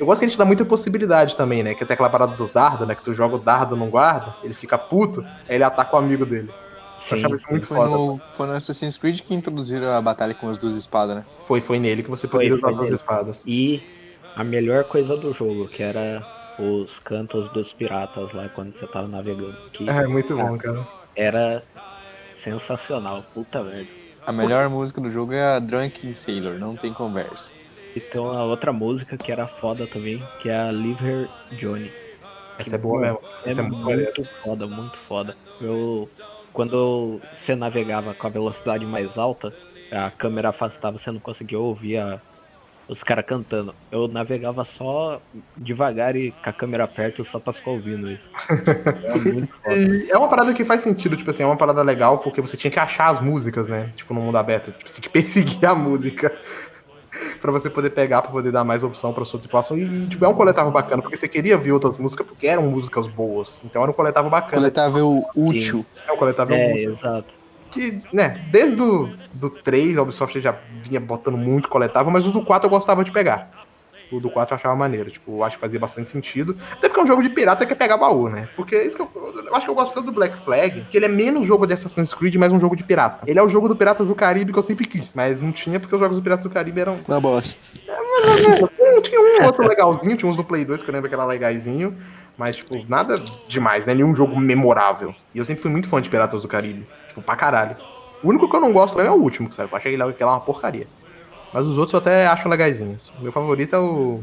A: Eu gosto que ele te dá muita possibilidade também, né? Que tem aquela parada dos dardos, né? Que tu joga o dardo num guarda, ele fica puto, aí ele ataca o amigo dele.
B: Sim.
A: achava isso muito
C: Foi
A: foda.
C: no, foi no Assassin's Creed que introduziram a batalha com as duas espadas, né?
A: Foi, foi nele que você
B: Foi,
A: poderia usar
B: foi
A: duas
B: nele.
A: espadas.
B: E a melhor coisa do jogo, que era os cantos dos piratas lá quando você tava navegando. Que
A: É, muito bom, cara.
B: era sensacional, puta merda.
C: A melhor música do jogo é a Drunken Sailor, não tem conversa.
B: E tem uma outra música que era foda também, que é a Live Her Johnny.
A: Essa é boa mesmo.
B: É,
A: Essa é muito maneiro.
B: muito foda, muito foda. Eu, quando você navegava com a velocidade mais alta, a câmera afastava, você não conseguia ouvir a- os caras cantando. Eu navegava só devagar e com a câmera perto só pra ficar ouvindo isso. É muito foda.
A: É uma parada que faz sentido, tipo assim, é uma parada legal, porque você tinha que achar as músicas, né? Tipo, no mundo aberto. Tipo, você tinha que perseguir a música. pra você poder pegar, pra poder dar mais opção pra sua tripulação. E, e, tipo, é um coletável bacana, porque você queria ver outras músicas, porque eram músicas boas. Então era um coletável bacana.
C: Coletável útil.
A: É um coletável
B: É,
A: útil.
B: exato.
A: Que, né, desde o do 3, a Ubisoft já vinha botando muito coletável, mas os do 4 eu gostava de pegar. O do 4 eu achava maneiro, tipo, eu acho que fazia bastante sentido. Até porque é um jogo de pirata, você quer pegar baú, né? Porque isso que eu, eu acho que eu gosto tanto do Black Flag, que ele é menos jogo de Assassin's Creed, mais um jogo de pirata. Ele é o jogo do Piratas do Caribe que eu sempre quis, mas não tinha porque os jogos do Piratas do Caribe eram
C: Uma bosta.
A: Hum, tinha um outro legalzinho, tinha uns do Play 2 que eu lembro que era legaisinho, mas, tipo, nada demais, né? Nenhum jogo memorável. E eu sempre fui muito fã de Piratas do Caribe, tipo, pra caralho. O único que eu não gosto é o último, que sabe? Eu achei que ele aquela uma porcaria. Mas os outros eu até acho legaisinhos. O meu favorito é o.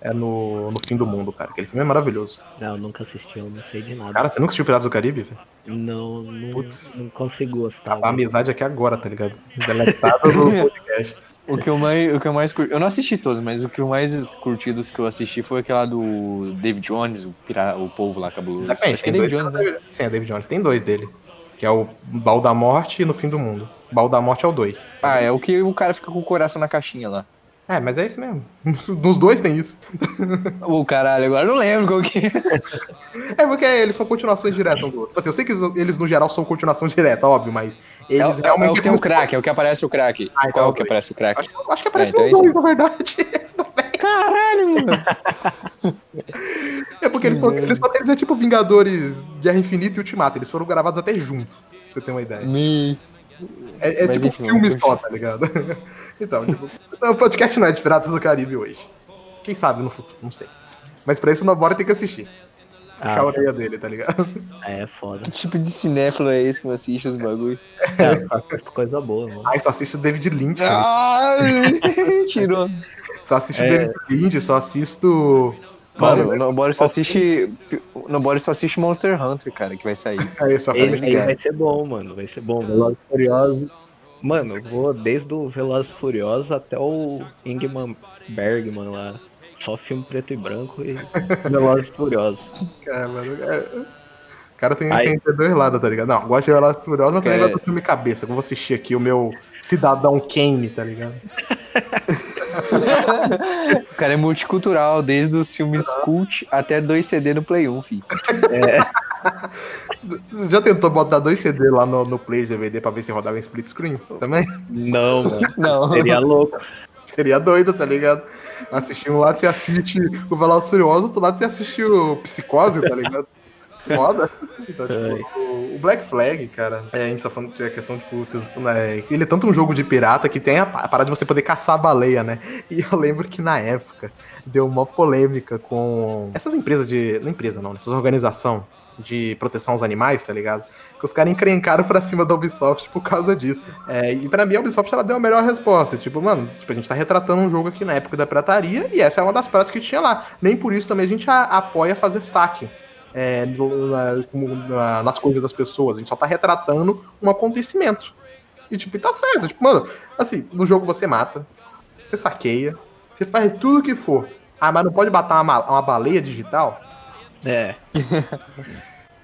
A: É no, no Fim do Mundo, cara. Aquele filme é maravilhoso.
B: Não, eu nunca assisti, eu não sei de nada.
A: Cara, você nunca assistiu Piratas do Caribe? velho?
B: não, não,
A: Putz.
B: não consigo gostar.
A: A amizade aqui agora, tá ligado? Deletado no podcast.
C: O que eu mais, o que eu mais curti, eu não assisti todos, mas o que eu mais curti dos que eu assisti foi aquela do David Jones, o, pira, o povo lá cabuloso.
A: Depende,
C: Acho que é
A: tem
C: David
A: dois.
C: Jones, né?
A: Sim, é David Jones. Tem dois dele. Que é o Baú da Morte e No Fim do Mundo. Baú da Morte é o 2.
C: Ah, é o que o cara fica com o coração na caixinha lá.
A: É, mas é isso mesmo. Nos dois tem isso.
C: Ô, caralho, agora eu não lembro qual que é.
A: É porque eles são continuações diretas um do outro. Tipo assim, eu sei que eles, no geral, são continuação direta, óbvio, mas
C: É,
A: eles
C: o- é o- é
A: realmente.
C: o que tem o crack, é o que aparece o crack.
A: Ah, então
C: Qual
A: é o
C: que
A: dois.
C: aparece o crack?
A: Acho, acho que aparece
C: É, então
A: no
C: é isso
A: 2, na verdade.
C: Caralho, mano.
A: É porque eles, eles, eles é tipo Vingadores, Guerra Infinita e Ultimato. Eles foram gravados até junto, pra você ter uma ideia.
C: Me...
A: É, é
C: Mas
A: tipo
C: enfim,
A: filme só, tá ligado? então, tipo, o podcast não é de Piratas do Caribe hoje. Quem sabe no futuro, não sei. Mas pra isso o Nobora tem que assistir. Puxar
B: Ah,
A: a orelha dele, tá ligado?
B: É foda.
C: Que tipo de cinéfilo é esse que não assiste os bagulho?
B: É, assisto coisa boa, mano.
A: Ai, só assiste o David Lynch.
C: Ah, tirou.
A: Só assisto o
B: É.
A: David Lynch, só assisto.
C: Mano, o Nobori só assiste. O Nobori só assiste Monster Hunter, cara, que vai sair.
A: Aí, só Guy.
B: vai ser bom, mano. Vai ser bom. Velozes e Furiosos. Mano, eu vou desde o Velozes e Furiosos até o Ingman Bergman lá. Só filme preto e branco e Velozes e Furiosos.
A: Cara, mano, é- O cara tem,
B: Aí-
A: tem dois lados, tá ligado? Não, gosto de Velozes e Furiosos, mas também
C: É.
A: gosto do filme cabeça. Eu vou assistir aqui o meu Cidadão Kane, tá ligado?
C: O cara é multicultural, desde os filmes cult até dois CD no Play 1, filho.
A: Você já tentou botar dois CD lá no, no Play de DVD pra ver se rodava em split screen? Também?
B: Não, mano.
C: Não.
B: Seria louco.
A: Seria doido, tá ligado? Assistir um lado você assiste o Velozes e Furiosos, outro lado você assiste o Psicose, tá ligado? Foda. Então, tipo, o- Black Flag, cara, é, a gente tá falando que a questão, tipo, vocês, né, ele é tanto um jogo de pirata que tem a, pa- a parada de você poder caçar a baleia, né? E eu lembro que na época deu uma polêmica com essas empresas de. Não empresa não, né? essas organizações de proteção aos animais, tá ligado? Que os caras encrencaram pra cima da Ubisoft por causa disso. É, e pra mim a Ubisoft ela deu a melhor resposta. Tipo, mano, tipo, a gente tá retratando um jogo aqui na época da pirataria e essa é uma das práticas que tinha lá. Nem por isso também a gente a- apoia fazer saque. É, na- como na- nas coisas das pessoas. A gente só tá retratando um acontecimento. E, tipo, e tá certo. Tipo, mano, assim, no jogo você mata, você saqueia, você faz tudo o que for. Ah, mas não pode matar uma, ma- uma baleia digital?
B: É.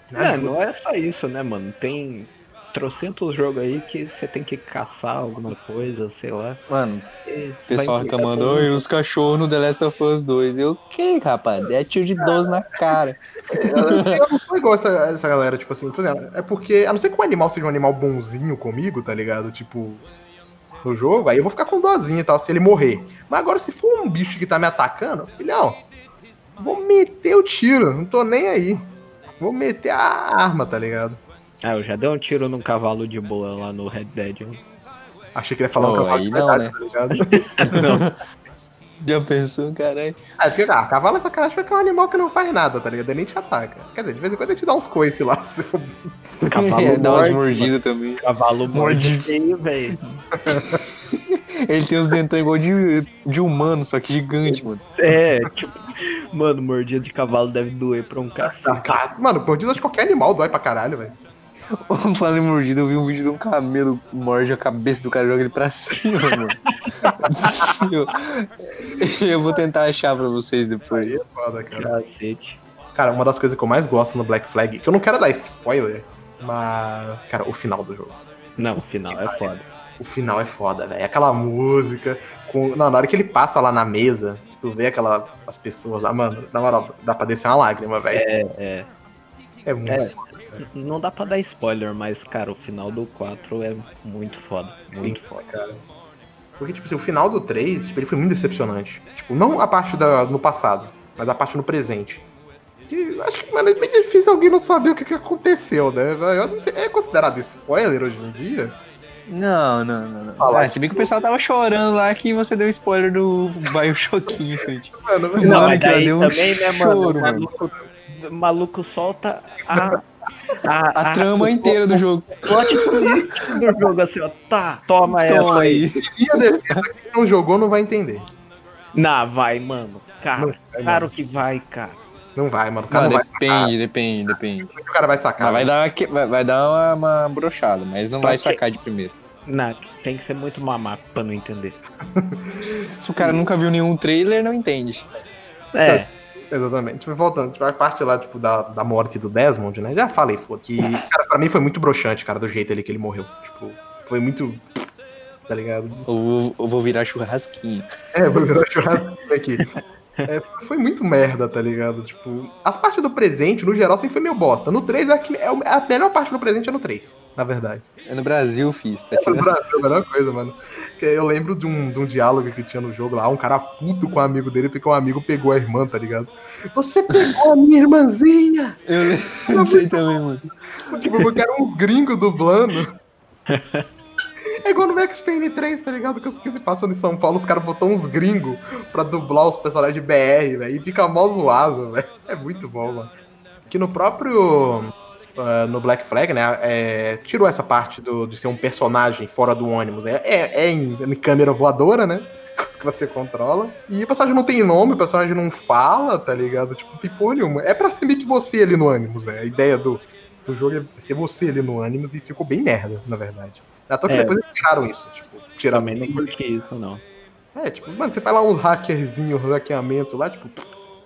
A: Né?
B: É, não é só isso, né, mano? Tem trocentos jogos aí que você tem que caçar alguma coisa, sei lá.
C: Mano,
B: E
C: o pessoal reclamando, oi, os cachorros no The Last of Us 2. Eu, que, rapaz? É tiro de 12 na cara.
A: Eu, não sou igual essa, essa galera, tipo assim, por exemplo, é porque, a não ser que o animal seja um animal bonzinho comigo, tá ligado? Tipo, no jogo, aí eu vou ficar com dozinha e tal, se ele morrer. Mas agora, se for um bicho que tá me atacando, filhão, vou meter o tiro, não tô nem aí. Vou meter a arma, tá ligado?
B: Ah, eu já dei um tiro num cavalo de boa lá no Red Dead. né?
A: Achei que ele ia falar
C: Pô,
A: um cavalo
C: aí
A: de
C: não,
A: verdade, tá ligado?
B: Não,
C: Já pensou, caralho?
A: Ah, porque, ah, cavalo é sacanagem porque é um animal que não faz nada, tá ligado? Ele nem te ataca. Quer dizer, de vez em quando ele te dá uns coices lá, se for
B: cavalo
C: É, dá umas mordidas também.
B: Cavalo Morde. feio, velho.
C: Ele tem os dentão igual de, de humano, só que gigante, mano.
B: É, tipo, mano, mordida de cavalo deve doer pra um cacete.
A: Ah, Mano, mordida de qualquer animal dói pra caralho, velho.
C: Falando em mordida, eu vi um vídeo de um camelo que morde a cabeça do cara e joga ele pra cima, mano. eu, eu vou tentar achar pra vocês depois.
A: Aí é foda, cara.
B: Cacete.
A: Cara, uma das coisas que eu mais gosto no Black Flag, que eu não quero dar spoiler, mas, cara, o final do jogo.
B: Não, o final é foda.
A: o final é foda, velho. Aquela música, com... Não, na hora que ele passa lá na mesa, que tu vê aquela, as pessoas lá, mano, na moral, dá pra descer uma lágrima, velho.
B: É, é.
A: É muito
B: É. Não dá pra dar spoiler, mas, cara, o final do 4 é muito foda. Muito foda.
A: cara. Porque, tipo assim, o final do 3, tipo, ele foi muito decepcionante. Tipo, não a parte da, no passado, mas a parte no presente. Que eu acho que, mano, é bem difícil alguém não saber o que, que aconteceu, né? Eu não sei, é considerado spoiler hoje em dia?
C: Não, não, não. não.
A: Fala.
C: Ah, se bem que o pessoal tava chorando lá que você deu spoiler do Bioshock Infinite.
A: Mano,
C: Não,
B: Não,
C: Mano,
B: mas
C: que ela
B: daí
C: deu um
B: também, né, mano?
C: choro,
B: o
C: mano.
B: maluco, o maluco solta a. A,
C: A trama inteira do jogo.
B: o plot twist do jogo, assim, ó. Tá, toma essa
C: Toma
B: aí.
A: defesa, não jogou não vai entender.
B: Não, vai, mano. Cara,
A: Não vai,
B: claro
A: mano.
B: que vai, cara.
A: Não vai, mano. O cara
C: Não,
A: não vai
C: depende, depende, depende.
A: O cara vai sacar.
C: Vai dar, uma vai, vai dar uma, uma brochada, mas não
B: Pra
C: vai sacar de primeiro.
B: Não, tem que ser muito mamaco pra não entender.
C: Se o cara nunca viu nenhum trailer, não entende.
B: É,
A: Exatamente. Tipo, voltando, tipo, a parte lá, tipo, da, da morte do Desmond, né? Já falei, pô, que, cara, pra mim foi muito broxante, cara, do jeito ali que ele morreu. Tipo, foi muito. Tá ligado?
C: Eu vou, eu vou virar churrasquinho.
A: É, vou virar churrasco aqui. É, foi muito merda, tá ligado? Tipo, as partes do presente, no geral, sempre foi meio bosta. No 3, é, que- é o- a melhor parte do presente é no 3, na verdade.
C: É no Brasil, fiz. Tá
A: É no. Brasil, a melhor coisa, mano. Que eu lembro de um, de um diálogo que tinha no jogo lá, um cara puto com o amigo dele, porque o amigo pegou a irmã, tá ligado? Você pegou a minha irmãzinha!
C: Eu não sei também, mano.
A: Tipo, porque era um gringo dublando. É igual no Max Payne 3, tá ligado? Que, que se passando em São Paulo, os caras botam uns gringos pra dublar os personagens de BR, velho. E fica mó zoado, velho. É muito bom, mano. Que no próprio. ah, no Black Flag, né? é, tirou essa parte do, de ser um personagem fora do ônibus. É, é, é em, em câmera voadora, né? Que você controla. E o personagem não tem nome, o personagem não fala, tá ligado? Tipo, porra nenhuma. É pra ser meio que você ali no ônibus, é. A ideia do, do jogo é ser você ali no ônibus e ficou bem merda, na verdade. Até que
B: É.
A: depois eles tiraram isso, tipo, tiraram
B: também não curti isso, não.
A: É, tipo, mano, você faz lá uns hackerzinhos, hackeamento lá, tipo,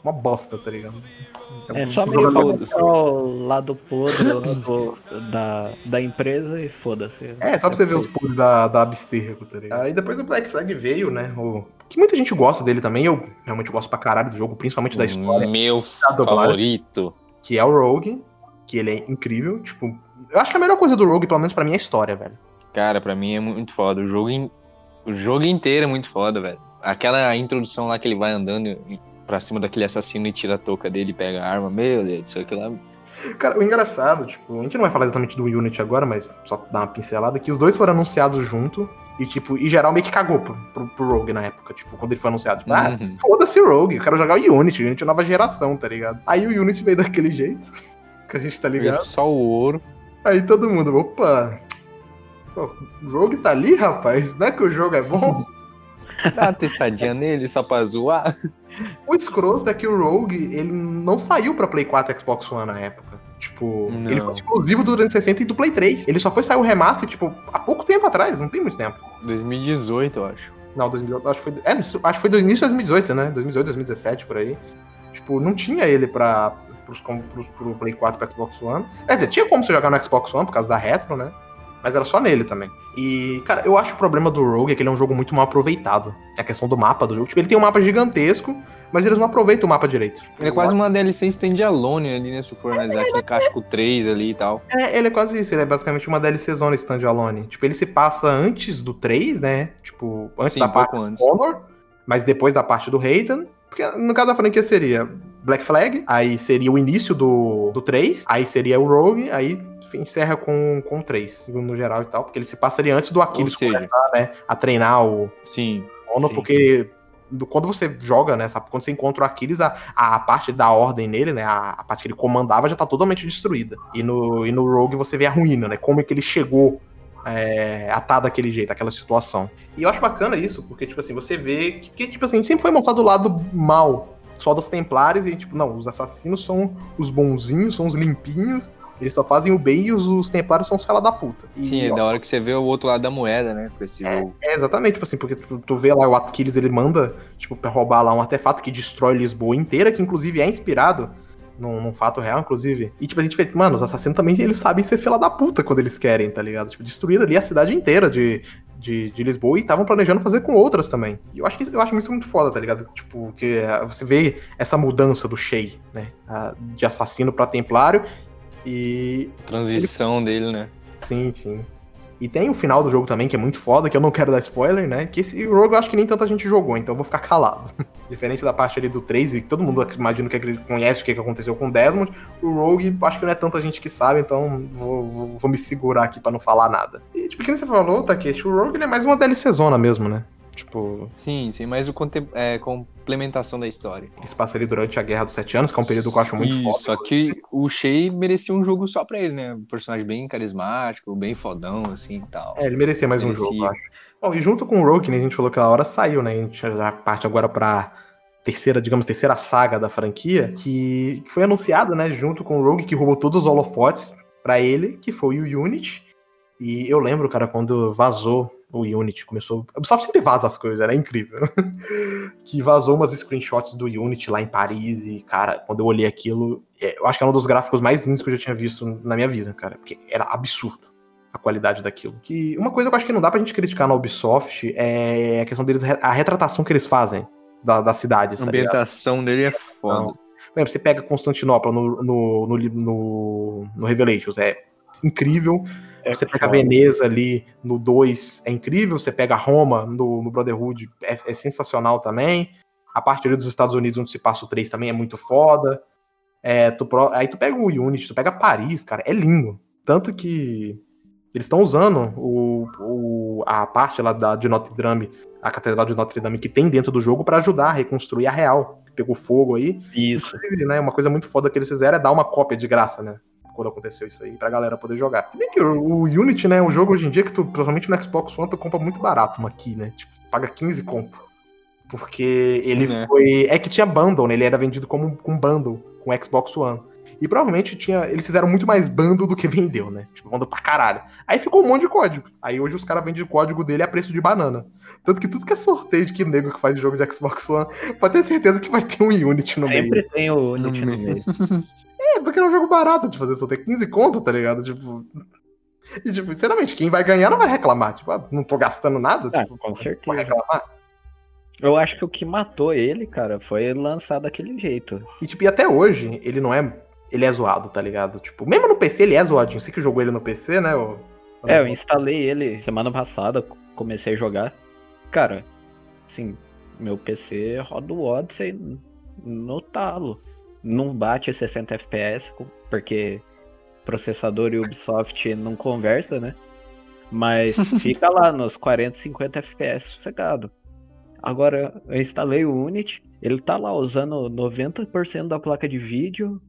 A: uma bosta, tá ligado?
B: É
A: um
B: só meio o lado podre do- da, da empresa e foda-se.
A: É, só pra você ver os pulos da, da Abstergo, tá ligado? Aí depois o Black Flag veio, né? O... Que muita gente gosta dele também, eu realmente gosto pra caralho do jogo, principalmente da história,
C: Meu favorito.
A: que é o Rogue, que ele é incrível, tipo... Eu acho que a melhor coisa do Rogue, pelo menos pra mim, é a história, velho.
C: Cara, pra mim é muito foda. O jogo, in- o jogo inteiro é muito foda, velho. Aquela introdução lá que ele vai andando pra cima daquele assassino e tira a touca dele e pega a arma. Meu Deus, isso aqui lá.
A: Cara, o engraçado, tipo, a gente não vai falar exatamente do Unity agora, mas só dar uma pincelada, que os dois foram anunciados junto, e tipo, e geral meio que cagou pro, pro, pro Rogue na época, tipo, quando ele foi anunciado. Tipo, ah,
C: Uhum.
A: foda-se o Rogue, eu quero jogar o Unity, o Unity é nova geração, tá ligado? Aí o Unity veio daquele jeito, que a gente tá ligado.
C: Só o ouro.
A: Aí todo mundo, opa, pô, o Rogue tá ali, rapaz, não é que o jogo é bom?
C: Dá uma testadinha nele só pra zoar.
A: o escroto é que o Rogue, ele não saiu pra Play 4 e Xbox One na época. Tipo,
C: Não.
A: ele foi exclusivo do 360 e do Play 3. Ele só foi sair o remaster, tipo, há pouco tempo atrás, não tem muito tempo.
C: 2018, eu acho.
A: Não, 2018, acho que foi. É, acho que foi do início de 2018, né? 2018, 2017, por aí. Tipo, não tinha ele pra. Pros, pros, pro Play 4 e pro Xbox One. Quer dizer, tinha como você jogar no Xbox One por causa da retro, né? Mas era só nele também. E, cara, eu acho que o problema do Rogue é que ele é um jogo muito mal aproveitado. É a questão do mapa do jogo. Tipo, ele tem um mapa gigantesco, mas eles não aproveitam o mapa direito.
C: Ele é quase uma DLC standalone ali, né? Se for analisar que encaixa com o 3 ali e tal.
A: É, ele é quase isso, ele é basicamente uma DLC zona standalone. Tipo, ele se passa antes do 3, né? Tipo, antes
C: Sim,
A: da parte
C: antes.
A: Honor, mas depois da parte do Raiden. Porque no caso da franquia seria Black Flag, aí seria o início do, do 3, aí seria o Rogue, aí encerra com, com o 3, no geral e tal, porque ele se passaria antes do Aquiles
C: seja-
A: começar, né, a treinar o
C: Sim.
A: Honor,
B: Sim.
A: porque do- quando você joga, né, sabe, quando você encontra o Aquiles, a, a parte da ordem nele, né, a, a parte que ele comandava já tá totalmente destruída. E no, e no Rogue você vê a ruína, né, como é que ele chegou é, a tá daquele jeito, aquela situação. E eu acho bacana isso, porque, tipo assim, você vê que, que, tipo assim, sempre foi mostrado o lado mal, só dos Templários, e, tipo, não, os assassinos são os bonzinhos, são os limpinhos, eles só fazem o bem e os, os Templários são os fela da puta. E,
C: Sim, é
A: ó,
C: da hora que você vê o outro lado da moeda, né? Com esse jogo.
A: é, exatamente, tipo assim, porque tu, tu vê lá o Aquiles, ele manda, tipo, pra roubar lá um artefato que destrói Lisboa inteira, que inclusive é inspirado num, num, fato real, inclusive. E, tipo, a gente vê, mano, os assassinos também, eles sabem ser fila da puta quando eles querem, tá ligado? Tipo, destruir ali a cidade inteira de, de, de Lisboa e estavam planejando fazer com outras também. E eu acho que eu acho isso muito foda, tá ligado? Tipo, que é, você vê essa mudança do Shay, né? De assassino para templário e.
C: Transição ele... dele, né?
A: Sim, sim. E tem o final do jogo também, que é muito foda, que eu não quero dar spoiler, né? Que esse jogo eu acho que nem tanta gente jogou, então eu vou ficar calado. Diferente da parte ali do 3, e todo mundo imagino que conhece o que aconteceu com o Desmond, o Rogue acho que não é tanta gente que sabe, então vou, vou, vou me segurar aqui para não falar nada. E tipo, que você falou, Takeshi, o Rogue ele é mais uma DLC zona mesmo, né? Tipo.
C: Sim, sim, mas o é, complementação da história.
A: Se passa ali durante a Guerra dos Sete Anos, que é um período que eu acho muito Isso, foda.
C: Só que o Shea merecia um jogo só pra ele, né? Um personagem bem carismático, bem fodão, assim e tal.
A: É, ele merecia mais merecia. um jogo, eu acho. Bom, e junto com o Rogue, né, a gente falou que a hora saiu, né? A gente já parte agora pra terceira, digamos, terceira saga da franquia, que foi anunciada, né, junto com o Rogue, que roubou todos os holofotes para ele, que foi o Unity. E eu lembro, cara, quando vazou o Unity começou. O Ubisoft sempre vaza as coisas, era incrível. que vazou umas screenshots do Unity lá em Paris e, cara, quando eu olhei aquilo, é, eu acho que é um dos gráficos mais lindos que eu já tinha visto na minha vida, cara, porque era absurdo a qualidade daquilo. Que uma coisa que eu acho que não dá pra gente criticar na Ubisoft é a questão deles, a retratação que eles fazem da, das cidades.
C: A tá ambientação tá dele é foda.
A: Então, você pega Constantinopla no, no, no, no, no Revelations, é incrível. É você pega a Veneza ali no 2, é incrível. Você pega Roma no, no Brotherhood, é, é, sensacional também. A parte ali dos Estados Unidos, onde se passa o 3, também é muito foda. É, tu, aí tu pega o Unity, tu pega Paris, cara, é lindo. Tanto que eles estão usando o, o, a parte lá da, de Notre Dame, a Catedral de Notre Dame, que tem dentro do jogo, para ajudar a reconstruir a real. Que pegou fogo aí.
B: Isso.
A: Inclusive, né, uma coisa muito foda que eles fizeram é dar uma cópia de graça, né? Quando aconteceu isso aí, pra galera poder jogar. Se bem que o, Unity, né, é um jogo hoje em dia que tu, provavelmente no Xbox One, tu compra muito barato uma aqui, né? Tipo, paga 15 conto. Porque ele né? foi. É que tinha bundle, né? Ele era vendido como com bundle com o Xbox One. E provavelmente tinha. Eles fizeram muito mais bundle do que vendeu, né? Tipo, bundle pra caralho. Aí ficou um monte de código. Aí hoje os caras vendem o código dele a preço de banana. Tanto que tudo que é sorteio de que nego que faz jogo de Xbox One, pode ter certeza que vai ter um Unity no
B: Sempre
A: meio.
B: Sempre tem o Unity no meio.
A: É, porque é um jogo barato de fazer, só tem 15 conto, tá ligado? Tipo. E, tipo, sinceramente, quem vai ganhar não vai reclamar. Tipo, ah, não tô gastando nada.
B: Ah,
A: tipo,
B: com certeza. Vai reclamar. Eu acho que o que matou ele, cara, foi lançar daquele jeito.
A: E, tipo, e até hoje, ele não é. Ele é zoado, tá ligado? Tipo, mesmo no PC ele é zoadinho. Você que jogou ele no PC, né? Ou...
B: É, eu instalei ele semana passada, comecei a jogar. Cara, assim, meu PC roda o Odyssey no talo não bate 60 FPS, porque processador e Ubisoft não conversa, né? Mas fica lá nos 40, 50 FPS sossegado. Agora, eu instalei o Unity, ele tá lá usando 90% da placa de vídeo,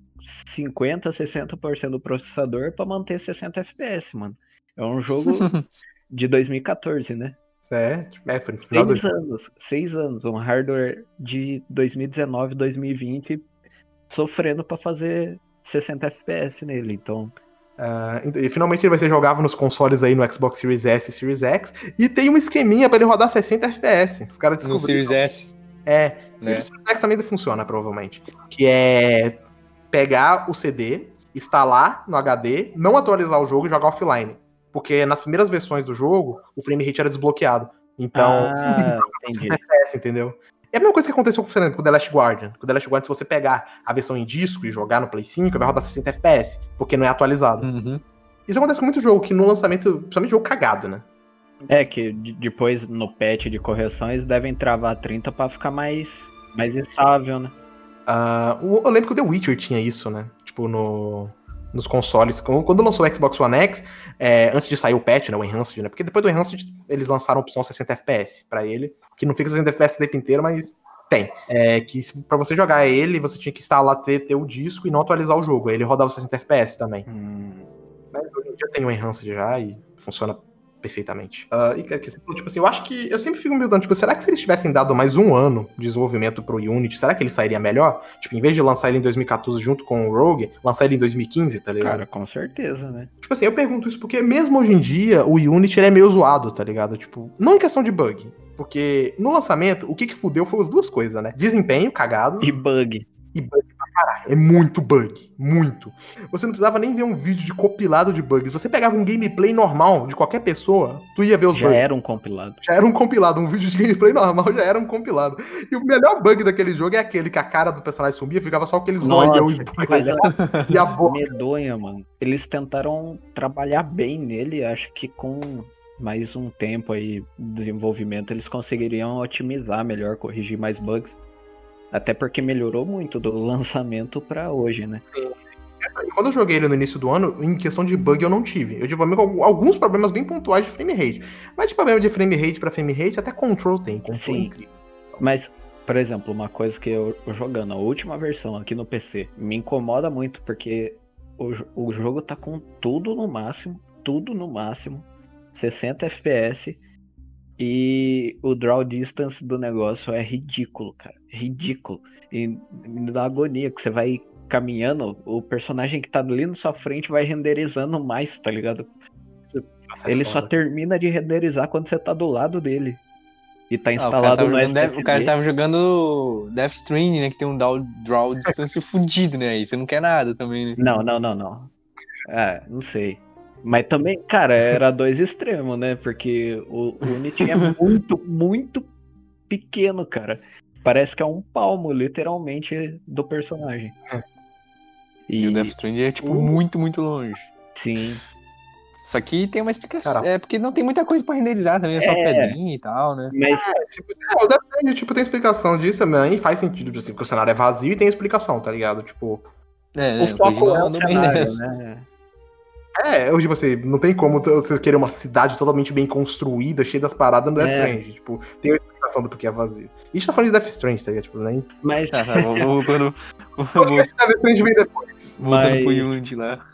B: 50, 60% do processador para manter 60 FPS, mano. É um jogo de 2014, né?
A: É, tipo, é
B: foi no final seis do... anos, seis anos, um hardware de 2019, 2020 sofrendo para fazer 60 FPS nele, então.
A: Uh, e finalmente ele vai ser jogável nos consoles aí no Xbox Series S e Series X. E tem um esqueminha para ele rodar 60 FPS. Os caras
C: descobriram. No Series S.
A: É. Né? E o Series X também funciona, provavelmente. Que é pegar o CD, instalar no HD, não atualizar o jogo e jogar offline. Porque nas primeiras versões do jogo, o frame rate era desbloqueado. Então,
B: ah,
A: FPS, entendeu? É a mesma coisa que aconteceu por exemplo, com The Last Guardian. Com The Last Guardian, se você pegar a versão em disco e jogar no Play 5, vai rodar 60 FPS, porque não é atualizado.
C: Uhum.
A: Isso acontece com muito jogo, que no lançamento, principalmente jogo cagado, né?
B: É, que depois no patch de correções devem travar 30 para ficar mais, mais estável, né?
A: Uh, eu lembro que o The Witcher tinha isso, né? Tipo, no, nos consoles. Quando lançou o Xbox One X, é, antes de sair o patch, né, o Enhanced, né? Porque depois do Enhanced eles lançaram a opção 60 FPS para ele, que não fica 60 FPS o tempo inteiro, mas tem. É que para você jogar ele, você tinha que instalar, ter, ter o disco e não atualizar o jogo. Ele rodava 60 FPS também.
B: Hum.
A: Mas hoje em dia tem o Enhanced já e funciona perfeitamente. Uh, e tipo assim, eu acho que eu sempre fico me perguntando, tipo, será que se eles tivessem dado mais um ano de desenvolvimento pro Unity, será que ele sairia melhor? Tipo, em vez de lançar ele em 2014 junto com o Rogue, lançar ele em 2015, tá ligado? Cara,
B: com certeza, né?
A: Tipo assim, eu pergunto isso porque mesmo hoje em dia o Unity é meio zoado, tá ligado? Tipo, não em questão de bug, porque no lançamento o que que fudeu foi as duas coisas, né? Desempenho cagado
B: e bug.
A: E bug pra caralho. É muito bug. Muito. Você não precisava nem ver um vídeo de compilado de bugs. Você pegava um gameplay normal de qualquer pessoa, tu ia ver os
B: Já
A: bugs.
B: era um compilado.
A: Já era um compilado. Um vídeo de gameplay normal já era um compilado. E o melhor bug daquele jogo é aquele que a cara do personagem sumia, ficava só aquele zoião
B: Nossa, que coisa
A: esbugalhado e a boca.
B: medonha, mano. Eles tentaram trabalhar bem nele, acho que com mais um tempo aí de desenvolvimento eles conseguiriam otimizar melhor, corrigir mais bugs. Até porque melhorou muito do lançamento pra hoje, né?
A: E quando eu joguei ele no início do ano, em questão de bug eu não tive. Eu tive alguns problemas bem pontuais de frame rate. Mas de problema de frame rate pra frame rate, até control tem. Control
B: Sim.
A: é incrível.
B: Mas, por exemplo, uma coisa que eu jogando a última versão aqui no PC me incomoda muito porque o, o jogo tá com tudo no máximo, tudo no máximo, 60 FPS e o draw distance do negócio é ridículo, cara, ridículo. E me dá agonia que você vai caminhando, o personagem que tá ali na sua frente vai renderizando mais, tá ligado?
A: Nossa, é
B: Ele só termina de renderizar quando você tá do lado dele. E tá
C: Ah,
B: instalado
C: tava
B: no SSD.
C: o cara tava jogando Death Stranding, né? Que tem um draw, draw distância fudido, né? Aí você não quer nada também, né?
B: Não, não, não, não. É, não sei. Mas também, cara, era dois extremos, né? Porque o, o Unity é muito, muito pequeno, cara. Parece que é um palmo, literalmente, do personagem.
C: E,
B: E,
C: o Death Stranding é, tipo,
B: o-
C: muito, muito longe.
B: sim,
C: Só que tem uma explicação.
A: Cara.
C: É porque não tem muita coisa pra renderizar também, é só
B: É.
C: pedrinha e tal, né?
B: mas
A: É, tipo, é, o Death Stranding, tipo, tem explicação disso também, faz sentido, assim, porque o cenário é vazio e tem explicação, tá ligado? Tipo,
C: É,
B: o foco
C: Kojima
B: é o cenário, né?
A: É, eu, tipo assim, não tem como você querer uma cidade totalmente bem construída, cheia das paradas no Death
B: É.
A: Stranding, tipo, tem uma explicação do porquê é vazio. E a gente tá falando de Death Stranding, tá ligado? Tipo, nem...
B: Mas,
C: Tá, tá, voltando,
A: Eu acho que Death Stranding vem depois.
C: voltando pro Unity lá.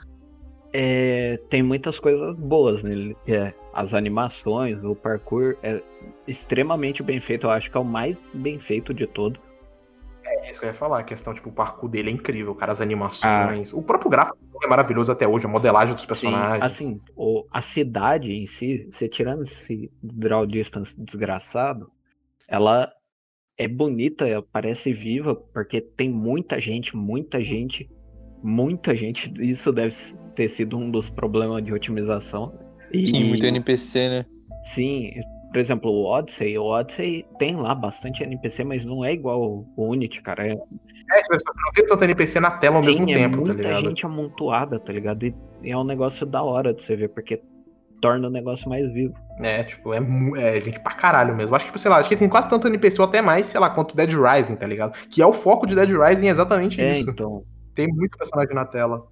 B: é, tem muitas coisas boas nele. é as animações, o parkour é extremamente bem feito. Eu acho que é o mais bem feito de todo.
A: É isso que eu ia falar, a questão, tipo, o parkour dele é incrível, cara, as animações. O próprio gráfico é maravilhoso até hoje, a modelagem dos personagens.
B: Sim, assim, o- a cidade em si, você tirando esse draw distance desgraçado, ela é bonita, ela parece viva, porque tem muita gente, muita gente, muita gente. Isso deve ter sido um dos problemas de otimização. E,
C: Sim, muito NPC, né?
B: Sim, por exemplo, o Odyssey, o Odyssey tem lá bastante NPC, mas não é igual o Unity, cara. É,
A: É, tipo, não tem tanto NPC na tela ao
B: sim,
A: mesmo
B: é
A: tempo, tá
B: muita
A: ligado?
B: gente amontoada, tá ligado? E é um negócio da hora de você ver, porque torna o negócio mais vivo.
A: É, tipo, é, mu- é gente pra caralho mesmo. Acho que, tipo, sei lá, acho que tem quase tanto NPC ou até mais, sei lá, quanto Dead Rising, tá ligado? Que é o foco de Dead Rising é exatamente
B: É,
A: isso.
B: então.
A: Tem muito personagem na tela.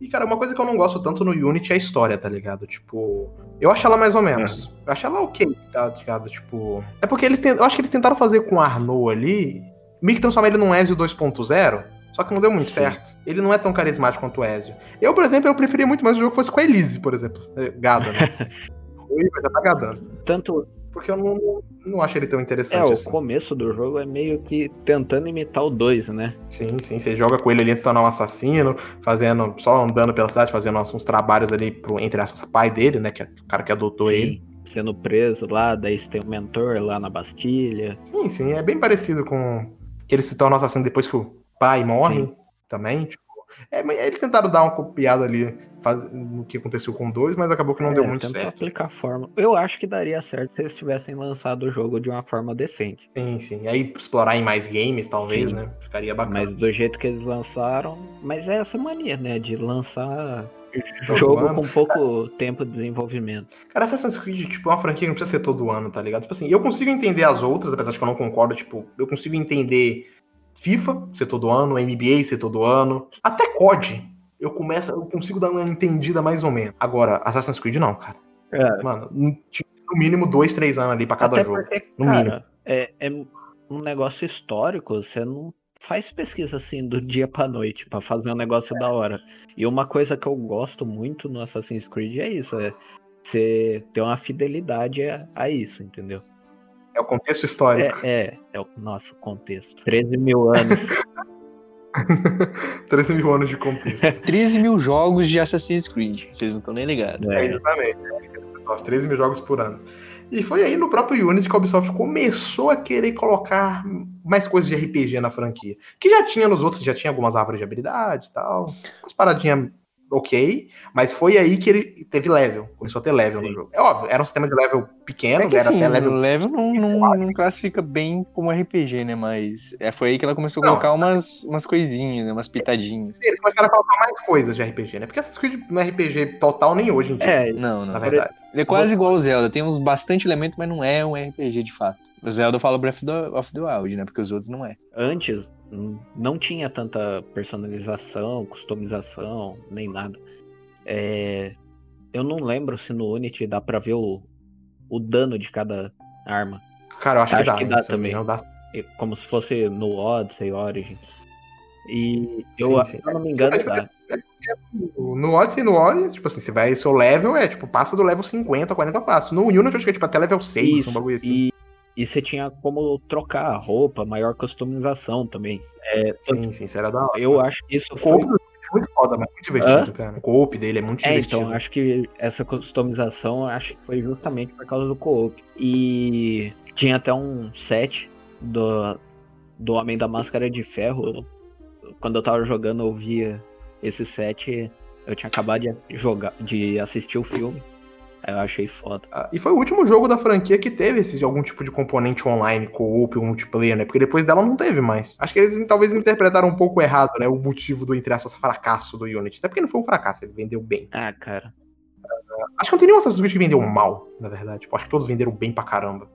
A: E, cara, uma coisa que eu não gosto tanto no Unity é a história, tá ligado? Tipo, eu acho ela mais ou menos. Eu acho ela ok, tá ligado? Tipo. É porque eles tent... Eu acho que eles tentaram fazer com o Arnaud ali, meio que transformar ele num Ezio 2.0. Só que não deu muito
B: Sim.
A: certo. Ele não é tão carismático quanto o Ezio. Eu, por exemplo, eu preferia muito mais o jogo que fosse com a Elise, por exemplo. É, Gada, né? Oi, mas já tá gadando.
B: Tanto
A: Porque eu não, não acho ele tão
B: é
A: interessante
B: o
A: assim.
B: começo do jogo é meio que tentando imitar o 2, né?
A: Sim, sim. Você joga com ele ali antes de tornar um assassino, fazendo, só andando pela cidade, fazendo uns trabalhos ali pro, entre aspas, pai dele, né? Que é o cara que adotou ele.
B: Sendo preso lá, daí você tem um mentor lá na Bastilha.
A: Sim, sim. É bem parecido com que ele se torna assassino depois que o pai morre
B: Sim.
A: também. Tipo, é, eles tentaram dar uma copiada ali faz- no que aconteceu com 2, mas acabou que não
B: É,
A: deu muito certo.
B: aplicar forma. Eu acho que daria certo se eles tivessem lançado o jogo de uma forma decente.
A: Sim, sim. E aí explorar em mais games, talvez,
B: Sim.
A: né? Ficaria bacana.
B: Mas do jeito que eles lançaram. Mas é essa mania, né? De lançar
A: Todo
B: jogo
A: ano.
B: com pouco tempo de desenvolvimento.
A: Cara, Assassin's Creed, tipo, é uma franquia que não precisa ser todo ano, tá ligado? Tipo assim, eu consigo entender as outras, apesar de que eu não concordo, tipo, eu consigo entender FIFA ser todo ano, NBA ser todo ano, até COD. Eu começo, eu consigo dar uma entendida mais ou menos. Agora, Assassin's Creed não, cara.
B: É.
A: Mano, no mínimo dois, três anos ali pra cada
B: Até
A: jogo.
B: porque,
A: no
B: cara, é, é um negócio histórico, você não faz pesquisa assim do dia pra noite pra fazer um negócio da hora. E uma coisa que eu gosto muito no Assassin's Creed é isso, é você ter uma fidelidade a, a isso, entendeu?
A: É o contexto histórico.
B: É, é, é o nosso contexto. 13 mil anos.
A: 13 mil anos de contexto.
C: 13 mil jogos de Assassin's Creed. Vocês não estão nem ligados.
A: É,
B: É,
A: exatamente. É, isso aí, pessoal, 13 mil jogos por ano. E foi aí no próprio Unity que a Ubisoft começou a querer colocar mais coisas de RPG na franquia. Que já tinha nos outros, já tinha algumas árvores de habilidade e tal. Umas paradinhas ok, mas foi aí que ele teve level, começou a ter level Sim. no jogo. É óbvio, era um sistema de level pequeno,
C: é que,
A: era
C: assim,
A: até level.
C: level não, não, não, classifica bem como RPG, né? Mas é, foi aí que ela começou a colocar umas, umas coisinhas, né? umas pitadinhas.
A: Eles começaram a colocar mais coisas de RPG, né? Porque Assassin's Creed não é RPG total nem hoje em dia.
C: É, não, não. Na verdade. Ele é quase igual ao Zelda, tem uns bastante elementos, mas não é um RPG de fato. O Zelda fala Breath of the Wild, né? Porque os outros não é.
B: Antes, não tinha tanta personalização, customização, nem nada. É, eu não lembro se no Unity dá pra ver o, o dano de cada arma.
A: Cara, eu acho, acho que dá,
B: que dá também. Dá... Como se fosse no Odyssey, Origin. E eu, sim, sim. se eu não me engano, dá.
A: No Odyssey e no Origin, tipo assim, você vai, seu level é, tipo, passa do level 50, 40 fácil. No Unity, eu acho que é, tipo, até level 6, Isso, um bagulho assim.
B: E, você tinha como trocar a roupa, maior customização também. É,
A: sim, sim, isso era da hora.
B: Eu acho que isso foi
A: muito foda, mas muito divertido, Hã? cara. O co-op dele é muito é,
B: divertido. Então, acho que essa customização acho que foi justamente por causa do co-op. E tinha até um set do, do Homem da Máscara de Ferro. Quando eu tava jogando, eu via esse set. Eu tinha acabado de jogar, de assistir o filme. Eu achei foda.
A: Ah, e foi o último jogo da franquia que teve esse, algum tipo de componente online, co-op, multiplayer, né? Porque depois dela não teve mais. Acho que eles talvez interpretaram um pouco errado, né? O motivo do, entre aspas, fracasso do Unity. Até porque não foi um fracasso, ele vendeu bem.
B: Ah, cara.
A: Uh, acho que não tem nenhum Assassin's Creed que vendeu mal, na verdade. Tipo, acho que todos venderam bem pra caramba.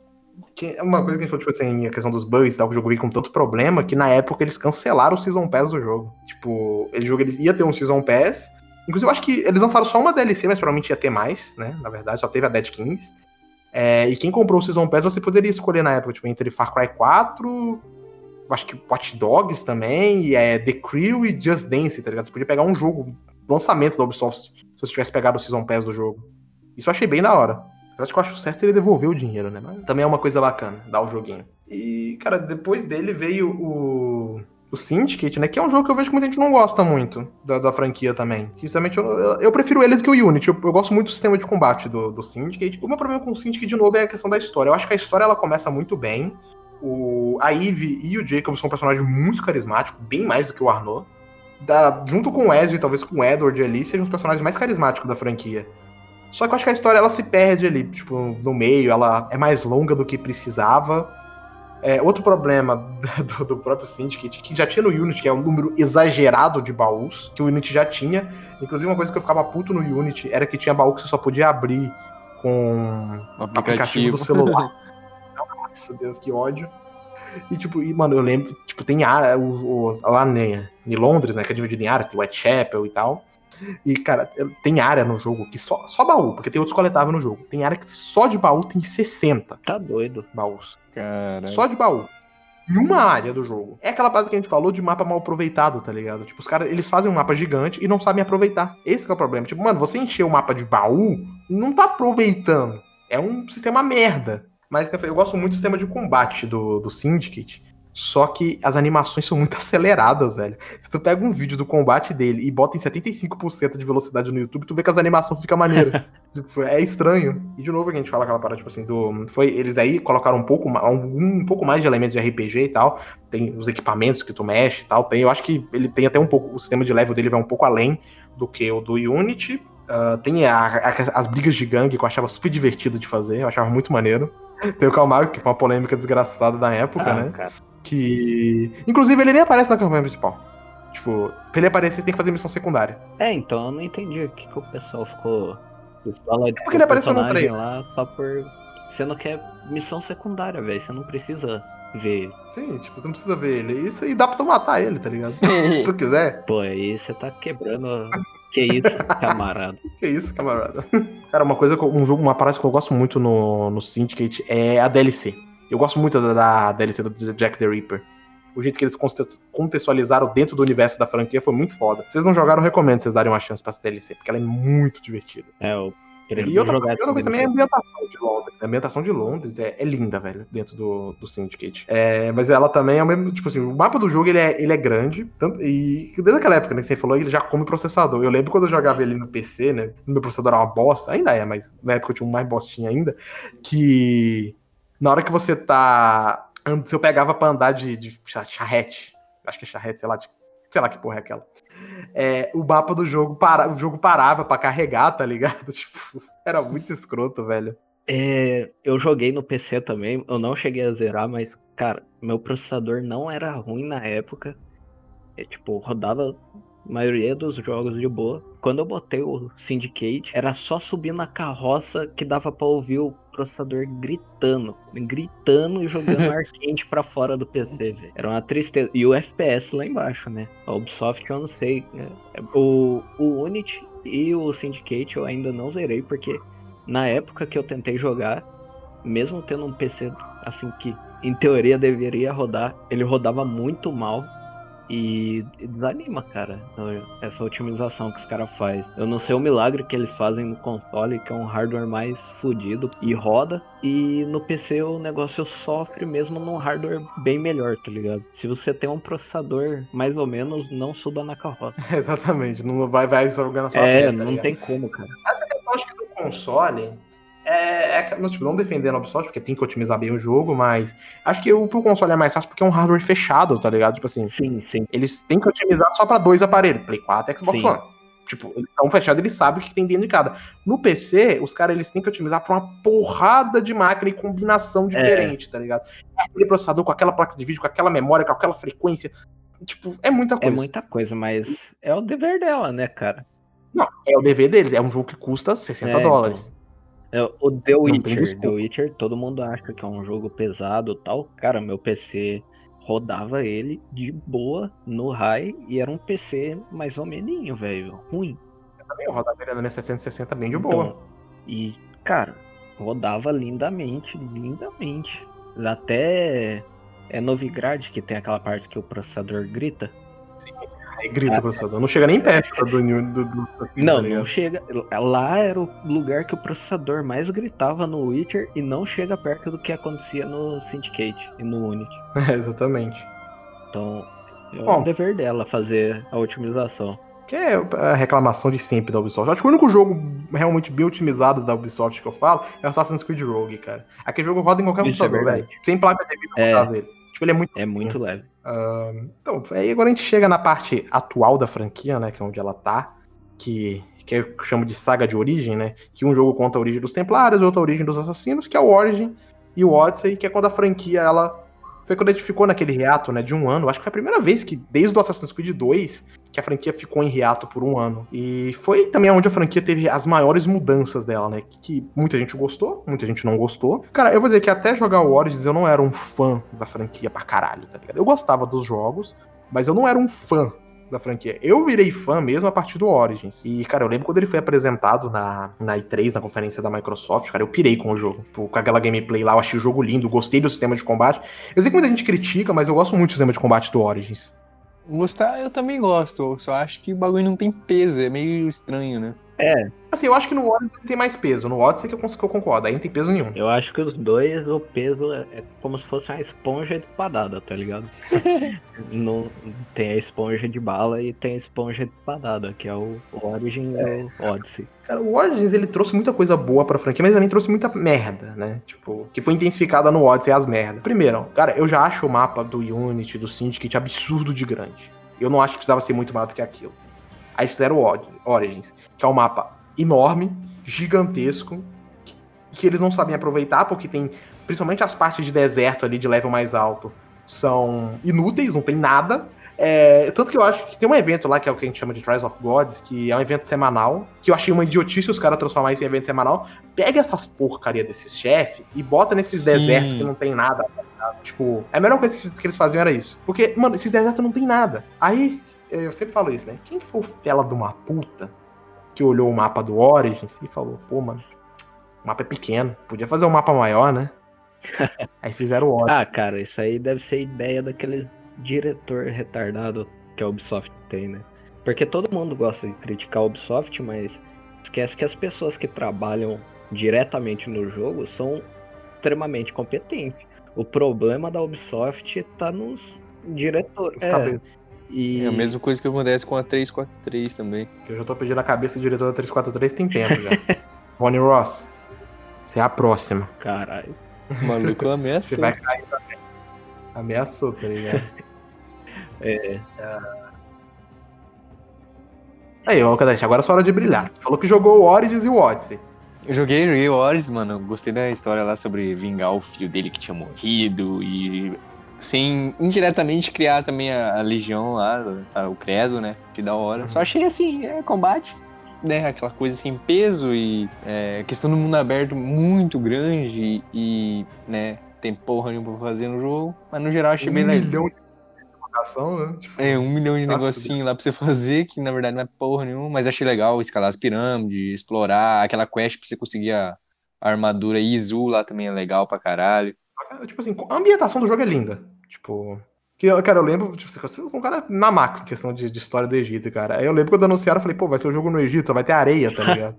A: É uma coisa que a gente falou, tipo assim, a questão dos bugs e tal, que o jogo veio com tanto problema que na época eles cancelaram o Season Pass do jogo. Tipo, ele jogo ele ia ter um Season Pass, Inclusive, eu acho que eles lançaram só uma DLC, mas provavelmente ia ter mais, né? Na verdade, só teve a Dead Kings. É, e quem comprou o Season Pass, você poderia escolher na época, tipo, entre Far Cry 4, acho que Watch Dogs também, e é, The Crew e Just Dance, tá ligado? Você podia pegar um jogo, lançamento da Ubisoft, se você tivesse pegado o Season Pass do jogo. Isso eu achei bem da hora. Acho que eu acho certo seria devolver o dinheiro, né? Mas também é uma coisa bacana, dar o joguinho. E, cara, depois dele veio o o Syndicate, né? Que é um jogo que eu vejo que muita gente não gosta muito da, da franquia também. Justamente eu, eu, eu, prefiro ele do que o Unity. Eu, eu, gosto muito do sistema de combate do, do Syndicate. O meu problema com o Syndicate, de novo, é a questão da história. Eu acho que a história ela começa muito bem. O, a Eve e o Jacob são personagens muito carismáticos, bem mais do que o Arnaud. Da, junto com o Ezio e talvez com o Edward ali, sejam os personagens mais carismáticos da franquia. Só que eu acho que a história ela se perde ali, tipo, no meio, ela é mais longa do que precisava. É, outro problema do, do, próprio Syndicate, que já tinha no Unity, que é um número exagerado de baús, que o Unity já tinha. Inclusive, uma coisa que eu ficava puto no Unity era que tinha baú que você só podia abrir com
C: o aplicativo, aplicativo do
A: celular. Nossa, Deus, que ódio. E, tipo, e, mano, eu lembro, tipo, tem área, lá em, em Londres, né, que é dividido em áreas, tem Whitechapel e tal. E, cara, tem área no jogo que só, só baú, porque tem outros coletáveis no jogo. Tem área que só de baú tem 60.
B: Tá doido.
A: Baús.
C: Cara.
A: Só de baú. Em uma área do jogo. É aquela parte que a gente falou de mapa mal aproveitado, tá ligado? Tipo, os caras, eles fazem um mapa gigante e não sabem aproveitar. Esse é o problema. Tipo, mano, você encher o mapa de baú, não tá aproveitando. É um sistema merda. Mas eu gosto muito do sistema de combate do, do Syndicate. Só que as animações são muito aceleradas, velho. Se tu pega um vídeo do combate dele e bota em 75% de velocidade no YouTube, tu vê que as animações ficam maneiras. tipo, é estranho. E de novo a gente fala aquela parada, tipo assim, do. Foi, eles aí colocaram um pouco, um, um pouco mais de elementos de RPG e tal. Tem os equipamentos que tu mexe e tal. Tem, eu acho que ele tem até um pouco. O sistema de level dele vai um pouco além do que o do Unity. Uh, tem a, a, as brigas de gangue que eu achava super divertido de fazer, eu achava muito maneiro. Tem o Calmago, que foi uma polêmica desgraçada da época, ah, né? Cara. Que. Inclusive, ele nem aparece na campanha principal. Tipo, pra ele aparecer, você tem que fazer missão secundária.
B: É, então eu não entendi o que, que o pessoal ficou. Fala
A: é porque ele apareceu no trailer.
B: lá só por. Você não quer missão secundária, velho. Você não precisa ver ele.
A: Sim, tipo, você não precisa ver ele. Isso aí dá pra tu matar ele, tá ligado? Se tu quiser.
B: Pô, aí você tá quebrando. Que isso, camarada.
A: que isso, camarada. Cara, uma coisa, um jogo, uma parada que eu gosto muito no, no Syndicate é a DLC. Eu gosto muito da, da DLC do Jack the Ripper. O jeito que eles contextualizaram dentro do universo da franquia foi muito foda. Se vocês não jogaram, eu recomendo vocês darem uma chance pra essa DLC, porque ela é muito divertida.
B: É, eu,
A: E outra, outra coisa também é a ambientação de Londres. A ambientação de Londres é, é linda, velho, dentro do, do Syndicate. É, mas ela também é o mesmo, tipo assim, o mapa do jogo ele é, ele é grande, tanto, e desde aquela época, né, que você falou, ele já come processador. Eu lembro quando eu jogava ele no PC, né, no meu processador era uma bosta, ainda é, mas na época eu tinha um mais bostinha ainda, que na hora que você tá... Se eu pegava pra andar de, de charrete, acho que é charrete, sei lá, de, sei lá que porra é aquela é, o mapa do jogo, para, o jogo parava para carregar, tá ligado? Tipo, era muito escroto, velho.
B: É, eu joguei no PC também, eu não cheguei a zerar, mas, cara, meu processador não era ruim na época. É, tipo, rodava a maioria dos jogos de boa. Quando eu botei o Syndicate, era só subir na carroça que dava para ouvir o processador gritando, gritando e jogando ar quente pra fora do PC, velho. Era uma tristeza. E o FPS lá embaixo, né? A Ubisoft eu não sei. Né? O, o Unity e o Syndicate eu ainda não zerei, porque na época que eu tentei jogar, mesmo tendo um PC assim que em teoria deveria rodar, ele rodava muito mal e desanima, cara, essa otimização que os caras fazem. Eu não sei o milagre que eles fazem no console, que é um hardware mais fodido e roda. E no PC o negócio sofre mesmo num hardware bem melhor, tá ligado? Se você tem um processador mais ou menos, não suba na carroça.
A: Exatamente, não vai, vai jogando na
B: sua É, tá não tem como, cara.
A: Essa questão acho que do console é, é, não, tipo, não defendendo a Ubisoft, porque tem que otimizar bem o jogo, mas acho que o pro console é mais fácil porque é um hardware fechado, tá ligado? Tipo assim,
B: sim, sim.
A: eles têm que otimizar só para dois aparelhos, Play 4 e Xbox sim. One. Tipo, eles estão fechados, eles sabem o que tem dentro de cada. No PC, os caras eles têm que otimizar pra uma porrada de máquina e combinação é. diferente, é. tá ligado? Aquele processador com aquela placa de vídeo, com aquela memória, com aquela frequência. Tipo, é muita é coisa.
B: É muita coisa, mas é o dever dela, né, cara?
A: Não, é o dever deles. É um jogo que custa 60 é, dólares. Então.
B: É, o The Witcher, The Witcher, todo mundo acha que é um jogo pesado tal. Cara, meu PC rodava ele de boa no high e era um PC mais ou menos, velho. Ruim.
A: Eu também eu rodava ele na 760 bem de então, boa.
B: E, cara, rodava lindamente, lindamente. Até é Novigrad que tem aquela parte que o processador grita.
A: Sim, sim. Grita o processador. Não chega nem perto do, do, do,
B: Não, não chega. Lá era o lugar que o processador mais gritava no Witcher e não chega perto do que acontecia no Syndicate e no Unity.
A: É, exatamente.
B: Então, é Bom, o dever dela fazer a otimização.
A: Que é a reclamação de sempre da Ubisoft. Acho que o único jogo realmente bem otimizado da Ubisoft que eu falo é o Assassin's Creed Rogue, cara. Aquele jogo roda em qualquer Isso é computador, é velho. Sem placa de vídeo é, dele. Tipo, ele é muito.
B: É muito leve.
A: Então, aí agora a gente chega na parte atual da franquia, né? Que é onde ela tá. Que, que eu chamo de saga de origem, né? Que um jogo conta a origem dos Templários, outro a origem dos assassinos, que é o Origin e o Odyssey, que é quando a franquia ela. Foi quando a gente ficou naquele reato, né? De um ano. Acho que foi a primeira vez que, desde o Assassin's Creed 2, que a franquia ficou em reato por um ano. E foi também onde a franquia teve as maiores mudanças dela, né? Que muita gente gostou, muita gente não gostou. Cara, eu vou dizer que até jogar o Origins eu não era um fã da franquia pra caralho, tá ligado? Eu gostava dos jogos, mas eu não era um fã da franquia. Eu virei fã mesmo a partir do Origins. E, cara, eu lembro quando ele foi apresentado na, na E3, na conferência da Microsoft, cara, eu pirei com o jogo. Com aquela gameplay lá, eu achei o jogo lindo, gostei do sistema de combate. Eu sei que muita gente critica, mas eu gosto muito do sistema de combate do Origins.
C: Gostar, eu também gosto. Só acho que o bagulho não tem peso, é meio estranho, né?
B: É.
A: Assim, eu acho que no Odyssey tem mais peso. No Odyssey que eu, que eu concordo, aí não tem peso nenhum.
B: Eu acho que os dois, o peso é como se fosse uma esponja de espadada, tá ligado? no, tem a esponja de bala e tem a esponja de espadada, que é o Origin é. e o Odyssey.
A: Cara, o Origins, ele trouxe muita coisa boa pra franquia, mas também trouxe muita merda, né? Tipo, que foi intensificada no Odyssey as merdas. Primeiro, cara, eu já acho o mapa do Unity, do Syndicate, absurdo de grande. Eu não acho que precisava ser muito maior do que aquilo. Aí fizeram o Origins, que é um mapa enorme, gigantesco, que eles não sabem aproveitar, porque tem. Principalmente as partes de deserto ali de level mais alto são inúteis, não tem nada. É, tanto que eu acho que tem um evento lá, que é o que a gente chama de Trials of Gods, que é um evento semanal, que eu achei uma idiotice os caras transformar isso em evento semanal. Pega essas porcaria desses chefes e bota nesses Sim. desertos que não tem nada. Tipo, a melhor coisa que eles faziam era isso. Porque, mano, esses desertos não tem nada. Aí, eu sempre falo isso, né? Quem que foi o fela de uma puta que olhou o mapa do Origins e falou, pô, mano, o mapa é pequeno, podia fazer um mapa maior, né? aí fizeram o Origins.
B: Ah, cara, isso aí deve ser ideia daquele diretor retardado que a Ubisoft tem, né? Porque todo mundo gosta de criticar a Ubisoft, mas esquece que as pessoas que trabalham diretamente no jogo são extremamente competentes. O problema da Ubisoft tá nos diretores. É,
C: e... é a mesma coisa que acontece com a 343 também.
A: Que eu já tô pedindo a cabeça do diretor da 343 tem tempo já. Ronnie Ross, você é a próxima.
B: Caralho.
C: O maluco ameaçou.
A: Você vai cair também. Ameaçou, tá ligado?
B: é.
A: Aí, ô Kadesh, agora é sua hora de brilhar. Tu falou que jogou o Origins e o Odyssey.
C: Eu joguei, joguei o Origins, mano. Gostei da história lá sobre vingar o filho dele que tinha morrido e sem indiretamente criar também a, a legião lá, a, o credo, né? Que da hora. Uhum. Só achei assim, é combate, né? Aquela coisa sem peso e é, questão do mundo aberto muito grande e, né? Tem porra nenhuma pra fazer no jogo. Mas no geral achei
A: um
C: bem
A: legal. milhão de né?
C: Tipo, é, um milhão de negocinho lá pra você fazer, que na verdade não é porra nenhuma, mas achei legal escalar as pirâmides, explorar aquela quest pra você conseguir a, a armadura Izu lá também é legal pra caralho.
A: Tipo assim, a ambientação do jogo é linda. Tipo. Que, cara, eu lembro, tipo, você um cara na máquina em questão de, de, história do Egito, cara. Aí eu lembro quando anunciaram, eu falei, pô, vai ser o um jogo no Egito, vai ter areia, tá ligado?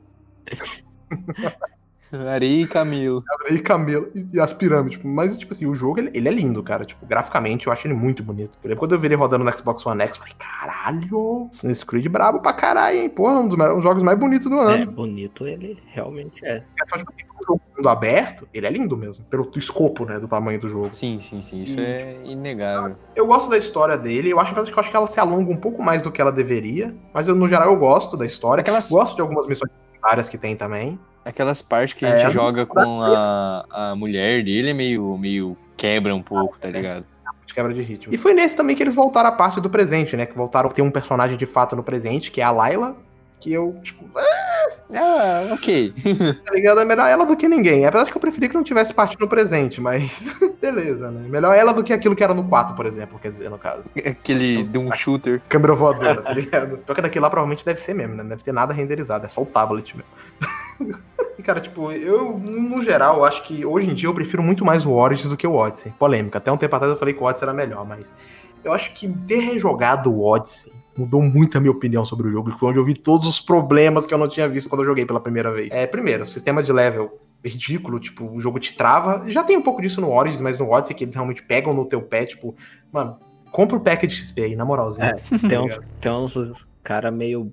C: Areia e camelo.
A: Areia e camelo. E, as pirâmides. Tipo, mas, tipo assim, o jogo, ele, ele, é lindo, cara. Tipo, graficamente, eu acho ele muito bonito. Exemplo, quando eu vi ele rodando no Xbox One X, eu falei, caralho, Assassin's Creed brabo pra caralho, hein? Porra, um dos, um dos jogos mais bonitos do ano.
B: É, bonito ele realmente é. É só, tipo,
A: o mundo aberto, ele é lindo mesmo. Pelo escopo, né, do tamanho do jogo.
C: Sim, sim, sim. Isso e, é inegável.
A: Eu gosto da história dele. Eu acho, eu acho que ela se alonga um pouco mais do que ela deveria. Mas, eu, no geral, eu gosto da história. Aquelas... Gosto de algumas missões várias que tem também.
C: Aquelas partes que a gente é, joga com a, a mulher dele é meio, meio quebra um pouco, tá ligado?
A: quebra de ritmo. E foi nesse também que eles voltaram à parte do presente, né? Que voltaram a ter um personagem de fato no presente, que é a Layla, que eu, tipo.
C: É, ah, ok.
A: tá ligado? É melhor ela do que ninguém. Apesar de que eu preferi que não tivesse parte no presente, mas beleza, né? Melhor ela do que aquilo que era no 4, por exemplo, quer dizer, no caso.
C: Aquele então, de um shooter.
A: Câmera voadora, tá ligado? Pior que daquele lá provavelmente deve ser mesmo, né? Não deve ter nada renderizado, é só o tablet mesmo. E, cara, tipo, eu, no geral, acho que hoje em dia eu prefiro muito mais o Origins do que o Odyssey. Polêmica. Até um tempo atrás eu falei que o Odyssey era melhor, mas eu acho que ter rejogado o Odyssey mudou muito a minha opinião sobre o jogo, que foi onde eu vi todos os problemas que eu não tinha visto quando eu joguei pela primeira vez. É, primeiro, sistema de level ridículo, tipo, o jogo te trava. Já tem um pouco disso no Origins, mas no Odyssey que eles realmente pegam no teu pé, tipo, mano, compra o pack de XP aí, na moralzinha.
B: É, tá tem, uns, tem uns cara meio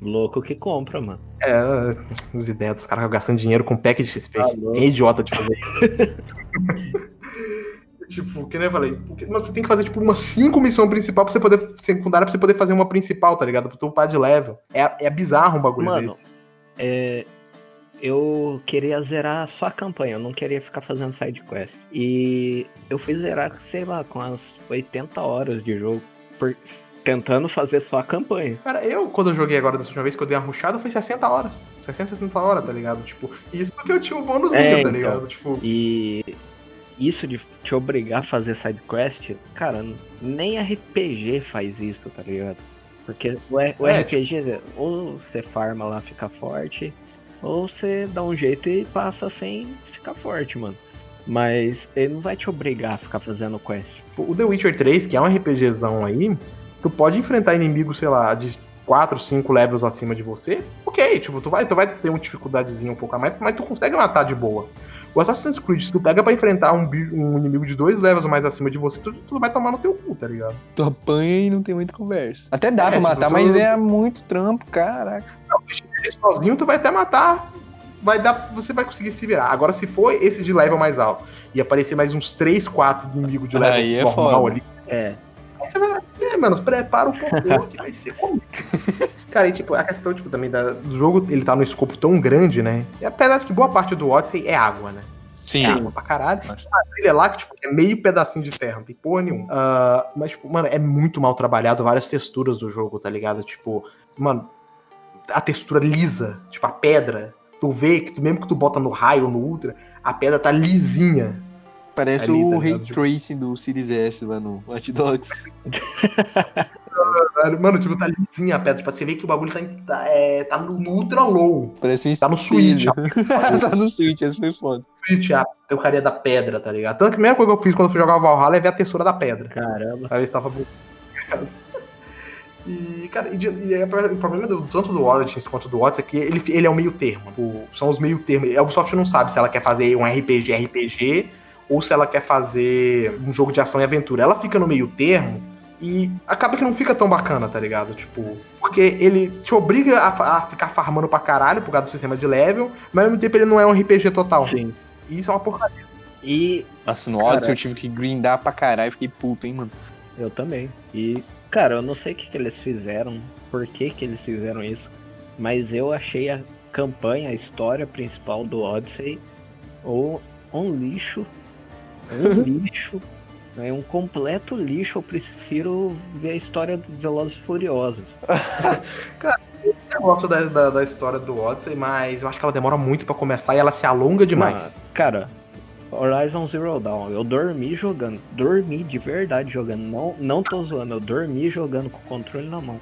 B: louco que compra, mano.
A: É, os ideias dos caras gastando dinheiro com pack de XP. Ah, Quem é idiota de fazer isso? Tipo, que nem eu falei, mas você tem que fazer, tipo, umas cinco missões principais pra você poder. secundária pra você poder fazer uma principal, tá ligado? Pra tu upar de level. É, é bizarro um bagulho
B: Mano,
A: desse.
B: É. Eu queria zerar só a campanha, eu não queria ficar fazendo side quest. E eu fui zerar, sei lá, com as 80 horas de jogo. Por, tentando fazer só a campanha.
A: Cara, eu, quando eu joguei agora dessa última vez que eu dei uma ruxada, foi 60 horas. 60, 60 horas, tá ligado? Tipo, isso porque eu tinha um bônusinho, é, tá então, ligado? Tipo...
B: E isso de te obrigar a fazer side quest, cara, nem RPG faz isso, tá ligado? Porque o, o é, RPG, tipo... ou você farma lá, fica forte, ou você dá um jeito e passa sem ficar forte, mano. Mas ele não vai te obrigar a ficar fazendo quest.
A: O The Witcher 3, que é um RPGzão aí, tu pode enfrentar inimigos, sei lá, de 4, 5 levels acima de você, ok, tipo, tu vai, tu vai ter uma dificuldadezinha um pouco a mais, mas tu consegue matar de boa. O Assassin's Creed, se tu pega pra enfrentar um, um inimigo de dois levels mais acima de você, tu, tu, vai tomar no teu cu, tá ligado?
C: Tu apanha e não tem muita conversa. Até dá é, pra tipo, matar, tu... mas é muito trampo, caraca.
A: Não, se estiver sozinho, tu vai até matar. Vai dar, você vai conseguir se virar. Agora, se for esse de level mais alto e aparecer mais uns 3, 4 inimigos de level
C: Aí é
A: normal
C: foda.
A: ali.
B: É.
A: Aí você vai, é, mano, prepara um pouco que vai ser comigo. Cara, e tipo, a questão tipo, também da, do jogo, ele tá num escopo tão grande, né? E apesar de que boa parte do Odyssey é água, né?
C: Sim.
A: É água pra caralho. Mas... A trilha lá, que tipo, é meio pedacinho de terra, não tem porra nenhuma. Uh, mas, tipo, mano, é muito mal trabalhado várias texturas do jogo, tá ligado? Tipo, mano, a textura lisa, tipo, a pedra. Tu vê que tu, mesmo que tu bota no raio ou no ultra, a pedra tá lisinha.
C: Parece ali, o tá Ray Tracing do Series S lá no Watch Dogs.
A: Mano, tipo, tá lisinha a pedra. Tipo, você vê que o bagulho tá, tá, é, tá no, no, ultra low.
C: Parece um
A: Tá no switch.
C: tá no switch, esse foi foda.
A: Switch, a eucaria da pedra, tá ligado? Tanto que a primeira coisa que eu fiz quando eu fui jogar o Valhalla é ver a textura da pedra.
B: Caramba.
A: Pra ver se tava E, cara, e, e é, o problema do, tanto do Origins quanto do Odyssey é que ele, ele é o meio termo. O, são os meio termos. A Ubisoft não sabe se ela quer fazer um RPG RPG ou se ela quer fazer um jogo de ação e aventura. Ela fica no meio termo e acaba que não fica tão bacana, tá ligado? Tipo, porque ele te obriga a, a ficar farmando pra caralho por causa do sistema de level, mas ao mesmo tempo ele não é um RPG total.
B: Sim.
A: E isso é uma porcaria.
B: E.
C: Nossa, no Odyssey eu tive que grindar pra caralho, fiquei puto, hein, mano.
B: Eu também. E, cara, eu não sei o que, que eles fizeram, por que, que eles fizeram isso, mas eu achei a campanha, a história principal do Odyssey, ou um lixo. Um lixo é um completo lixo. Eu prefiro ver a história do Velozes e Furiosos.
A: Cara, eu gosto da, da, da, história do Odyssey, mas eu acho que ela demora muito para começar e ela se alonga demais.
B: cara, Horizon Zero Dawn, eu dormi jogando. Dormi de verdade jogando. Não, não tô zoando, eu dormi jogando com o controle na mão.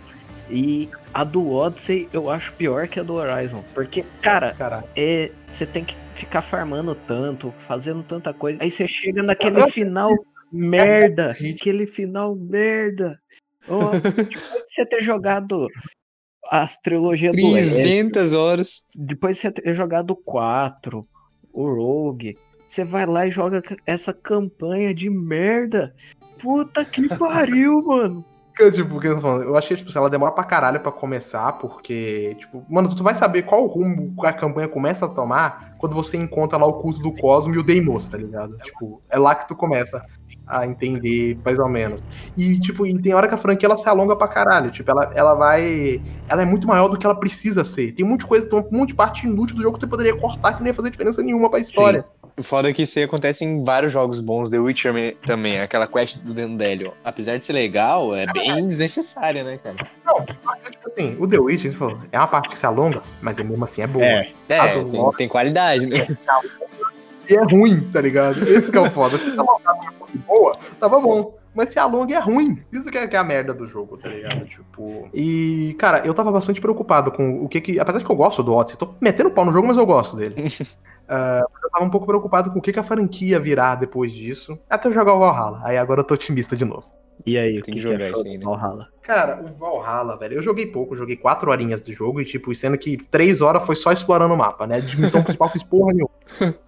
B: E a do Odyssey eu acho pior que a do Horizon. Porque, cara, é, você tem que ficar farmando tanto, fazendo tanta coisa. Aí você chega naquele final merda, aquele final merda. Oh, depois de você ter jogado as trilogias
C: 300 do horas.
B: Depois de você ter jogado 4, o Rogue, você vai lá e joga essa campanha de merda. Puta que pariu, mano.
A: Tipo, eu achei, tipo, ela demora pra caralho pra começar, porque, tipo, mano, tu vai saber qual rumo a campanha começa a tomar quando você encontra lá o culto do Cosmo e o Deimos, tá ligado? Tipo, é lá que tu começa a entender, mais ou menos. E, tipo, e tem hora que a franquia ela se alonga pra caralho. Tipo, ela, ela vai. Ela é muito maior do que ela precisa ser. Tem de coisa, tem um monte de parte inútil do jogo que você poderia cortar que não ia fazer diferença nenhuma pra história. Sim.
C: Foda é que isso aí acontece em vários jogos bons. The Witcher também, aquela quest do Dandelion. Apesar de ser legal, é bem desnecessária, né, cara?
A: Não, tipo assim, o The Witcher, você falou, é uma parte que se alonga, mas é mesmo assim é boa.
C: É, é tem, tem, qualidade, né?
A: E é ruim, tá ligado? Esse que é o foda. Se alongado boa, tava bom mas se alonga é ruim. Isso que é, que é, a merda do jogo, tá ligado? Tipo. E, cara, eu tava bastante preocupado com o que que. Apesar de que eu gosto do Odyssey, tô metendo pau no jogo, mas eu gosto dele. Uh, eu tava um pouco preocupado com o que, que a franquia virar depois disso. Até eu jogar o Valhalla. Aí agora eu tô otimista de novo.
B: E aí, o que, que, jogar que né? Valhalla?
A: Cara, o Valhalla, velho, eu joguei pouco, joguei quatro horinhas de jogo e, tipo, sendo que três horas foi só explorando o mapa, né? De missão principal fiz porra nenhuma.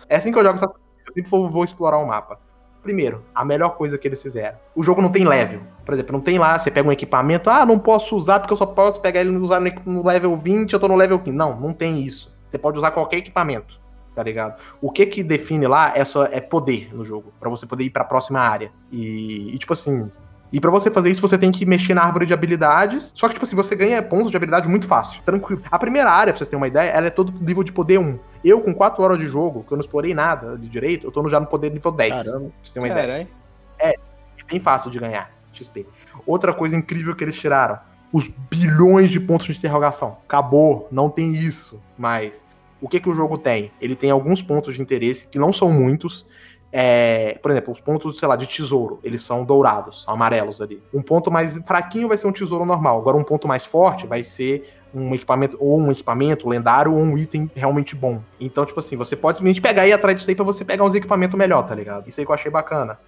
A: É assim que eu jogo essas eu sempre vou, vou explorar o mapa. Primeiro, a melhor coisa que eles fizeram. O jogo não tem level. Por exemplo, não tem lá, você pega um equipamento, ah, não posso usar porque eu só posso pegar ele e usar no level 20, eu tô no level 15. Não, não tem isso. Você pode usar qualquer equipamento tá ligado? O que que define lá é só é poder no jogo, para você poder ir para a próxima área. E, e tipo assim, e para você fazer isso, você tem que mexer na árvore de habilidades. Só que, tipo assim, você ganha pontos de habilidade muito fácil, tranquilo. A primeira área, pra vocês terem uma ideia, ela é todo nível de poder 1. Eu, com 4 horas de jogo, que eu não explorei nada de direito, eu tô já no poder nível 10. Caramba. Pra vocês terem uma ideia. É, é bem fácil de ganhar XP. Outra coisa incrível que eles tiraram: os bilhões de pontos de interrogação. Acabou, não tem isso mais o que, que o jogo tem? Ele tem alguns pontos de interesse, que não são muitos. É, por exemplo, os pontos, sei lá, de tesouro, eles são dourados, são amarelos ali. Um ponto mais fraquinho vai ser um tesouro normal. Agora, um ponto mais forte vai ser um equipamento, ou um equipamento lendário, ou um item realmente bom. Então, tipo assim, você pode simplesmente pegar e ir atrás disso aí pra você pegar uns equipamentos melhor, tá ligado? Isso aí que eu achei bacana.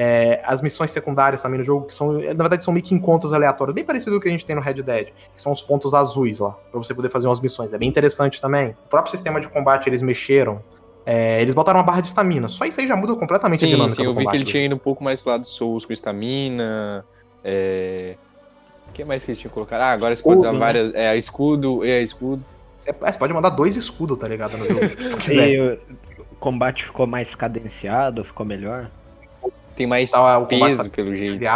A: É, as missões secundárias também no jogo, que são, na verdade, são meio que encontros aleatórios, bem parecido com o que a gente tem no Red Dead, que são os pontos azuis lá, pra você poder fazer umas missões. É bem interessante também. O próprio sistema de combate eles mexeram. É, eles botaram uma barra de estamina. Só isso aí já muda completamente
C: sim,
A: a dinâmica
C: sim, eu vi que ele tinha ido um pouco mais pro lado do Souls com estamina. É... O que mais que eles tinham colocado? Ah, agora você pode usar né? várias. É, escudo, é, escudo.
A: Você, é, você pode mandar dois escudos, tá ligado? No jogo,
B: tipo, e o combate ficou mais cadenciado, ficou melhor?
C: Tem mais tá, peso, tá pelo jeito. É,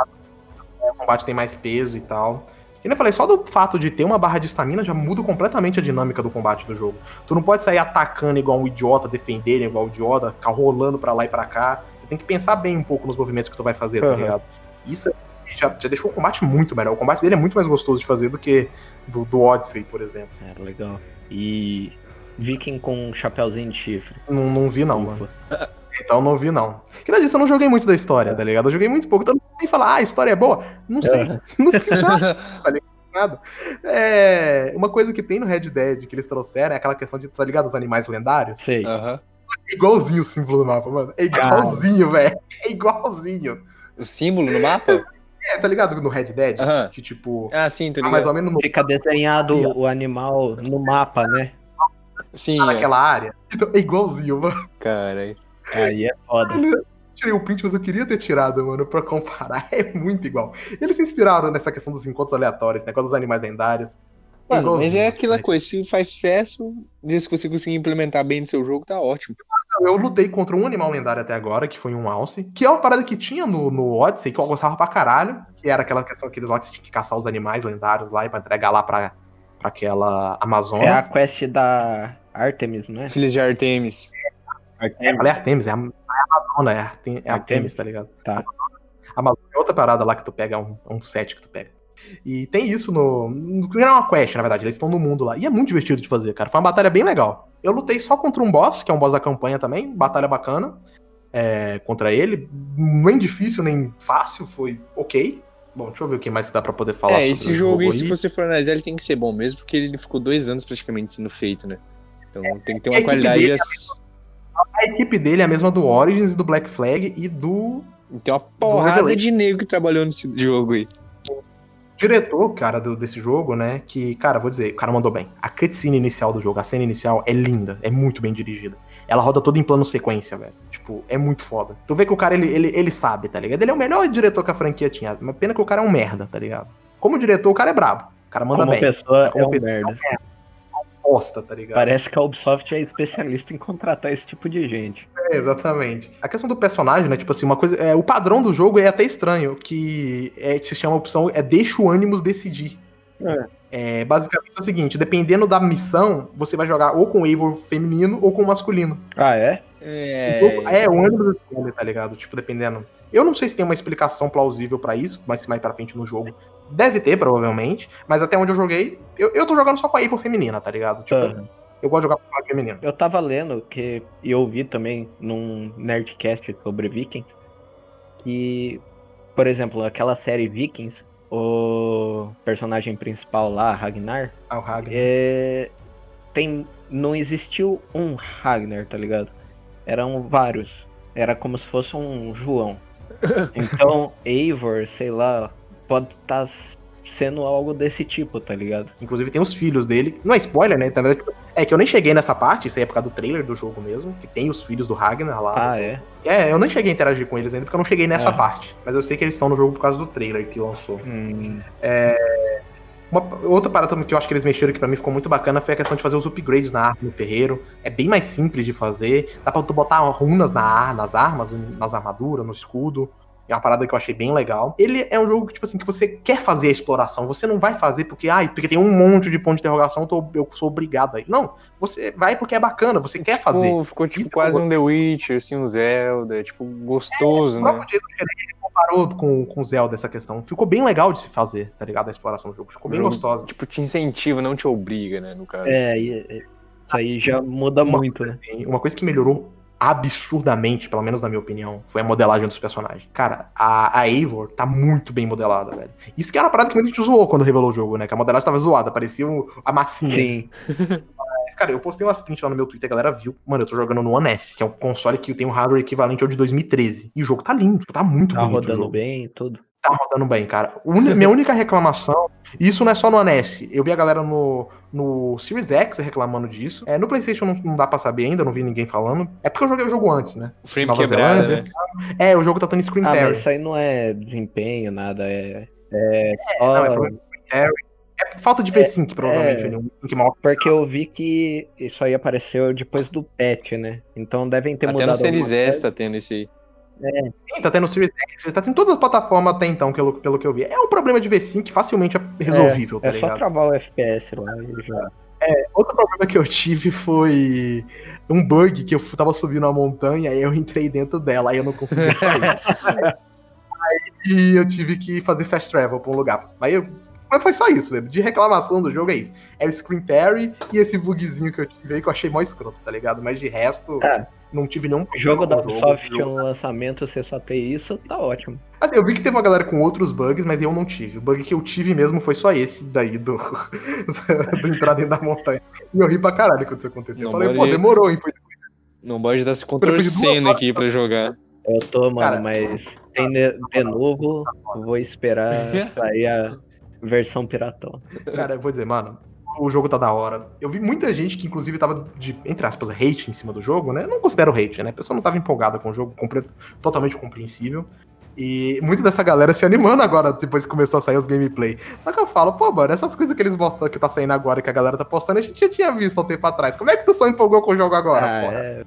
A: o combate tem mais peso e tal. E eu falei, só do fato de ter uma barra de estamina já muda completamente a dinâmica do combate do jogo. Tu não pode sair atacando igual um idiota, defender igual um idiota, ficar rolando para lá e para cá. Você tem que pensar bem um pouco nos movimentos que tu vai fazer, uhum. tá ligado? Isso já, já, deixou o combate muito melhor. O combate dele é muito mais gostoso de fazer do que do, do Odyssey, por exemplo.
B: É, legal. E Viking com chapéuzinho de chifre.
A: Não, não vi não, Ufa. mano. Então não vi, não. Que disso, eu não joguei muito da história, tá ligado? Eu joguei muito pouco. Então não sei falar, ah, a história é boa. Não sei. Uhum. Não fiz nada. nada. É, uma coisa que tem no Red Dead que eles trouxeram é aquela questão de, tá ligado, os animais lendários?
B: Sei. Uhum.
A: É igualzinho o símbolo do mapa, mano. É igualzinho, velho. É igualzinho.
C: O símbolo no mapa?
A: É, tá ligado? No Red Dead,
C: Aham.
A: que tipo.
C: Ah, sim, tá
A: tá mais
C: ligado.
A: ou menos no,
B: Fica desenhado o animal no mapa, né?
C: Sim,
A: tá
C: é.
A: naquela área. Então, é igualzinho, mano.
C: Cara,
B: Aí é foda.
A: Tirei o print, mas eu queria ter tirado, mano, pra comparar. É muito igual. Eles se inspiraram nessa questão dos encontros aleatórios, né? Com os animais lendários. É
C: Mano, mas é aquela
A: né?
C: coisa, se faz sucesso, se você conseguir implementar bem no seu jogo, tá ótimo.
A: Eu lutei contra um animal lendário até agora, que foi um alce, que é uma parada que tinha no, no Odyssey, que eu gostava pra caralho, que era aquela questão aqueles lá que você tinha que caçar os animais lendários lá e pra entregar lá pra, pra aquela Amazônia.
B: É a quest da Artemis, não é?
C: Filhos de Artemis.
A: É, ela é Artemis, é a, a Amazônia, é, é Artemis,
B: Artemis.
A: tá ligado?
B: Tá.
A: A Amazônia é outra parada lá que tu pega, é um, é um set que tu pega. E tem isso no. no não é uma quest, na verdade, eles estão no mundo lá. E é muito divertido de fazer, cara. Foi uma batalha bem legal. Eu lutei só contra um boss, que é um boss da campanha também, batalha bacana. é, contra ele. Nem difícil, nem fácil, foi ok. Bom, deixa eu ver o que mais dá pra poder falar
C: é,
A: sobre
C: esse jogo aí, se você for analisar, ele tem que ser bom mesmo, porque ele ficou dois anos praticamente sendo feito, né? Então tem que ter
A: a
C: uma qualidade.
A: dele é
C: ass-
A: A equipe dele é a mesma do Origins, do Black Flag e do
C: Tem uma porrada de nego que trabalhou nesse jogo aí.
A: diretor, cara, do- desse jogo, né? Que, cara, vou dizer, o cara mandou bem. A cutscene inicial do jogo, a cena inicial é linda, é muito bem dirigida. Ela roda toda em plano sequência, velho. Tipo, é muito foda. Tu vê que o cara, ele, ele, ele sabe, tá ligado? Ele é o melhor diretor que a franquia tinha. Mas pena que o cara é um merda, tá ligado? Como diretor, o cara é brabo. O cara manda
B: Como
A: bem.
B: pessoa,
A: Como
B: é um
A: pessoa,
B: merda.
A: Posta, tá ligado?
B: Parece que a Ubisoft é especialista em contratar esse tipo de gente.
A: É, exatamente. A questão do personagem, né? Tipo assim, uma coisa. É, o padrão do jogo é até estranho, que é, se chama a opção é deixa o ânimos decidir. É, basicamente é o seguinte, dependendo da missão, você vai jogar ou com o Eivor feminino ou com o masculino.
B: Ah, é?
A: Jogo-
C: É.
A: É, o ânimo escolhe, tá ligado? Tipo, dependendo. Eu não sei se tem uma explicação plausível pra isso, mas se mais pra frente no jogo. Deve ter, provavelmente. Mas até onde eu joguei, eu, eu tô jogando só com a Eivor feminina, tá ligado? Tipo,
B: Aham.
A: eu gosto de jogar com personagem feminino.
B: Eu tava lendo que e eu vi também num Nerdcast sobre Vikings que, por exemplo, aquela série Vikings, o personagem principal lá, Ragnar,
A: Ah, o Ragnar.
B: é, tem não existiu um Ragnar, tá ligado? Eram vários. Era como se fosse um João. Então, Eivor, sei lá, pode estar sendo algo desse tipo, tá ligado?
A: Inclusive tem os filhos dele. Não é spoiler, né? É que eu nem cheguei nessa parte, isso aí é por causa do trailer do jogo mesmo, que tem os filhos do Ragnar lá.
B: Ah, é?
A: É, eu nem cheguei a interagir com eles ainda, porque eu não cheguei nessa
B: Ah.
A: parte. Mas eu sei que eles estão no jogo por causa do trailer que lançou.
B: Hum,
A: Uma- outra parada que eu acho que eles mexeram que pra mim ficou muito bacana foi a questão de fazer os upgrades na arma no ferreiro. É bem mais simples de fazer. Dá pra tu botar runas na nas armas, nas armaduras, no escudo. É uma parada que eu achei bem legal. Ele é um jogo que, tipo assim, que você quer fazer a exploração. Você não vai fazer porque, ai, porque tem um monte de ponto de interrogação, eu, tô- eu sou obrigado aí. Não, você vai porque é bacana, você quer fazer.
C: Ficou, tipo
A: Isso que
C: quase
A: eu
C: um The Witcher, assim, um Zelda, tipo, gostoso,
A: O
C: né?
A: Jason comparou com, com o Zelda essa questão. Ficou bem legal de se fazer, tá ligado? A exploração do jogo. Ficou bem
C: Jogo-
A: gostosa.
C: Tipo, te incentiva, não te obriga, né, no caso.
B: é, e- e- isso aí já muda
A: Uma-
B: muito, né?
A: Uma coisa que melhorou absurdamente, pelo menos na minha opinião, foi a modelagem dos personagens. Cara, a, a Eivor tá muito bem modelada, velho. Isso que era uma parada que muita gente zoou quando revelou o jogo, né? Que a modelagem tava zoada, parecia um- a massinha.
B: Sim.
A: Mas, cara, eu postei umas print lá no meu Twitter, a galera viu. Mano, eu tô jogando no One S, que é um console que tem um hardware equivalente ao de 2013. E o jogo tá lindo, tá muito
B: Tá
A: bonito. o
B: rodando bem e tudo.
A: Tá rodando bem, cara. Uni- minha única reclamação, e isso não é só no One S, eu vi a galera no, no Series X reclamando disso. É, no PlayStation não, não dá pra saber ainda, não vi ninguém falando. É porque eu joguei o jogo antes, né?
C: O frame
A: Nova
C: quebrado,
A: Zelândia.
C: né?
A: É, o jogo tá tendo screen
B: Ah, mas isso aí não é desempenho, nada. É, é só.
A: Não, é problema de screen. É falta de V-Sync, provavelmente.
B: é.
A: ali, Um.
B: Porque eu vi que isso aí apareceu depois do patch, né? Então devem ter
C: Até
B: mudado.
C: no Series S tá tendo esse aí.
A: Sim, tá tendo Series X, tá tendo todas as plataformas até então, pelo, pelo que eu vi. É um problema de V-Sync facilmente resolvível, tá
B: É só
A: ligado?
B: travar o FPS lá e já.
A: Outro problema que eu tive foi um bug que eu tava subindo uma montanha e eu entrei dentro dela, aí eu não conseguia sair. aí eu tive que fazer fast travel pra um lugar. Aí eu- Mas foi só isso, velho. De reclamação do jogo é isso. É o screen parry e esse bugzinho que eu tive aí que eu achei mó escroto, tá ligado? Mas de resto,
B: É.
A: não tive nenhum
B: jogo da Ubisoft
A: jogo-
B: no lançamento, você só ter isso, tá ótimo.
A: Assim, eu vi que teve uma galera com outros bugs, mas eu não tive. O bug que eu tive mesmo foi só esse daí do, do entrar dentro da montanha. E eu ri pra caralho quando isso aconteceu. Eu
C: Não,
A: falei, pô,
C: pode-
A: demorou, hein? Foi
C: Não pode estar se contorcendo aqui pra jogar.
B: Eu tô, mano,
A: Cara,
B: mas tem de, de novo, vou esperar sair a versão piratão.
A: Cara, eu vou dizer, mano, o jogo tá da hora. Eu vi muita gente que, inclusive, tava de, entre aspas, hate em cima do jogo, né? Eu não considero hate, né? A pessoa não tava empolgada com o jogo, completo, totalmente compreensível. E muita dessa galera se animando agora, depois que começou a sair os gameplay. Só que eu falo, pô, mano, essas coisas que eles mostram que tá saindo agora, que a galera tá postando, a gente já tinha visto há um tempo atrás. Como é que tu só empolgou com o jogo agora,
B: Ah,
A: porra?
B: é.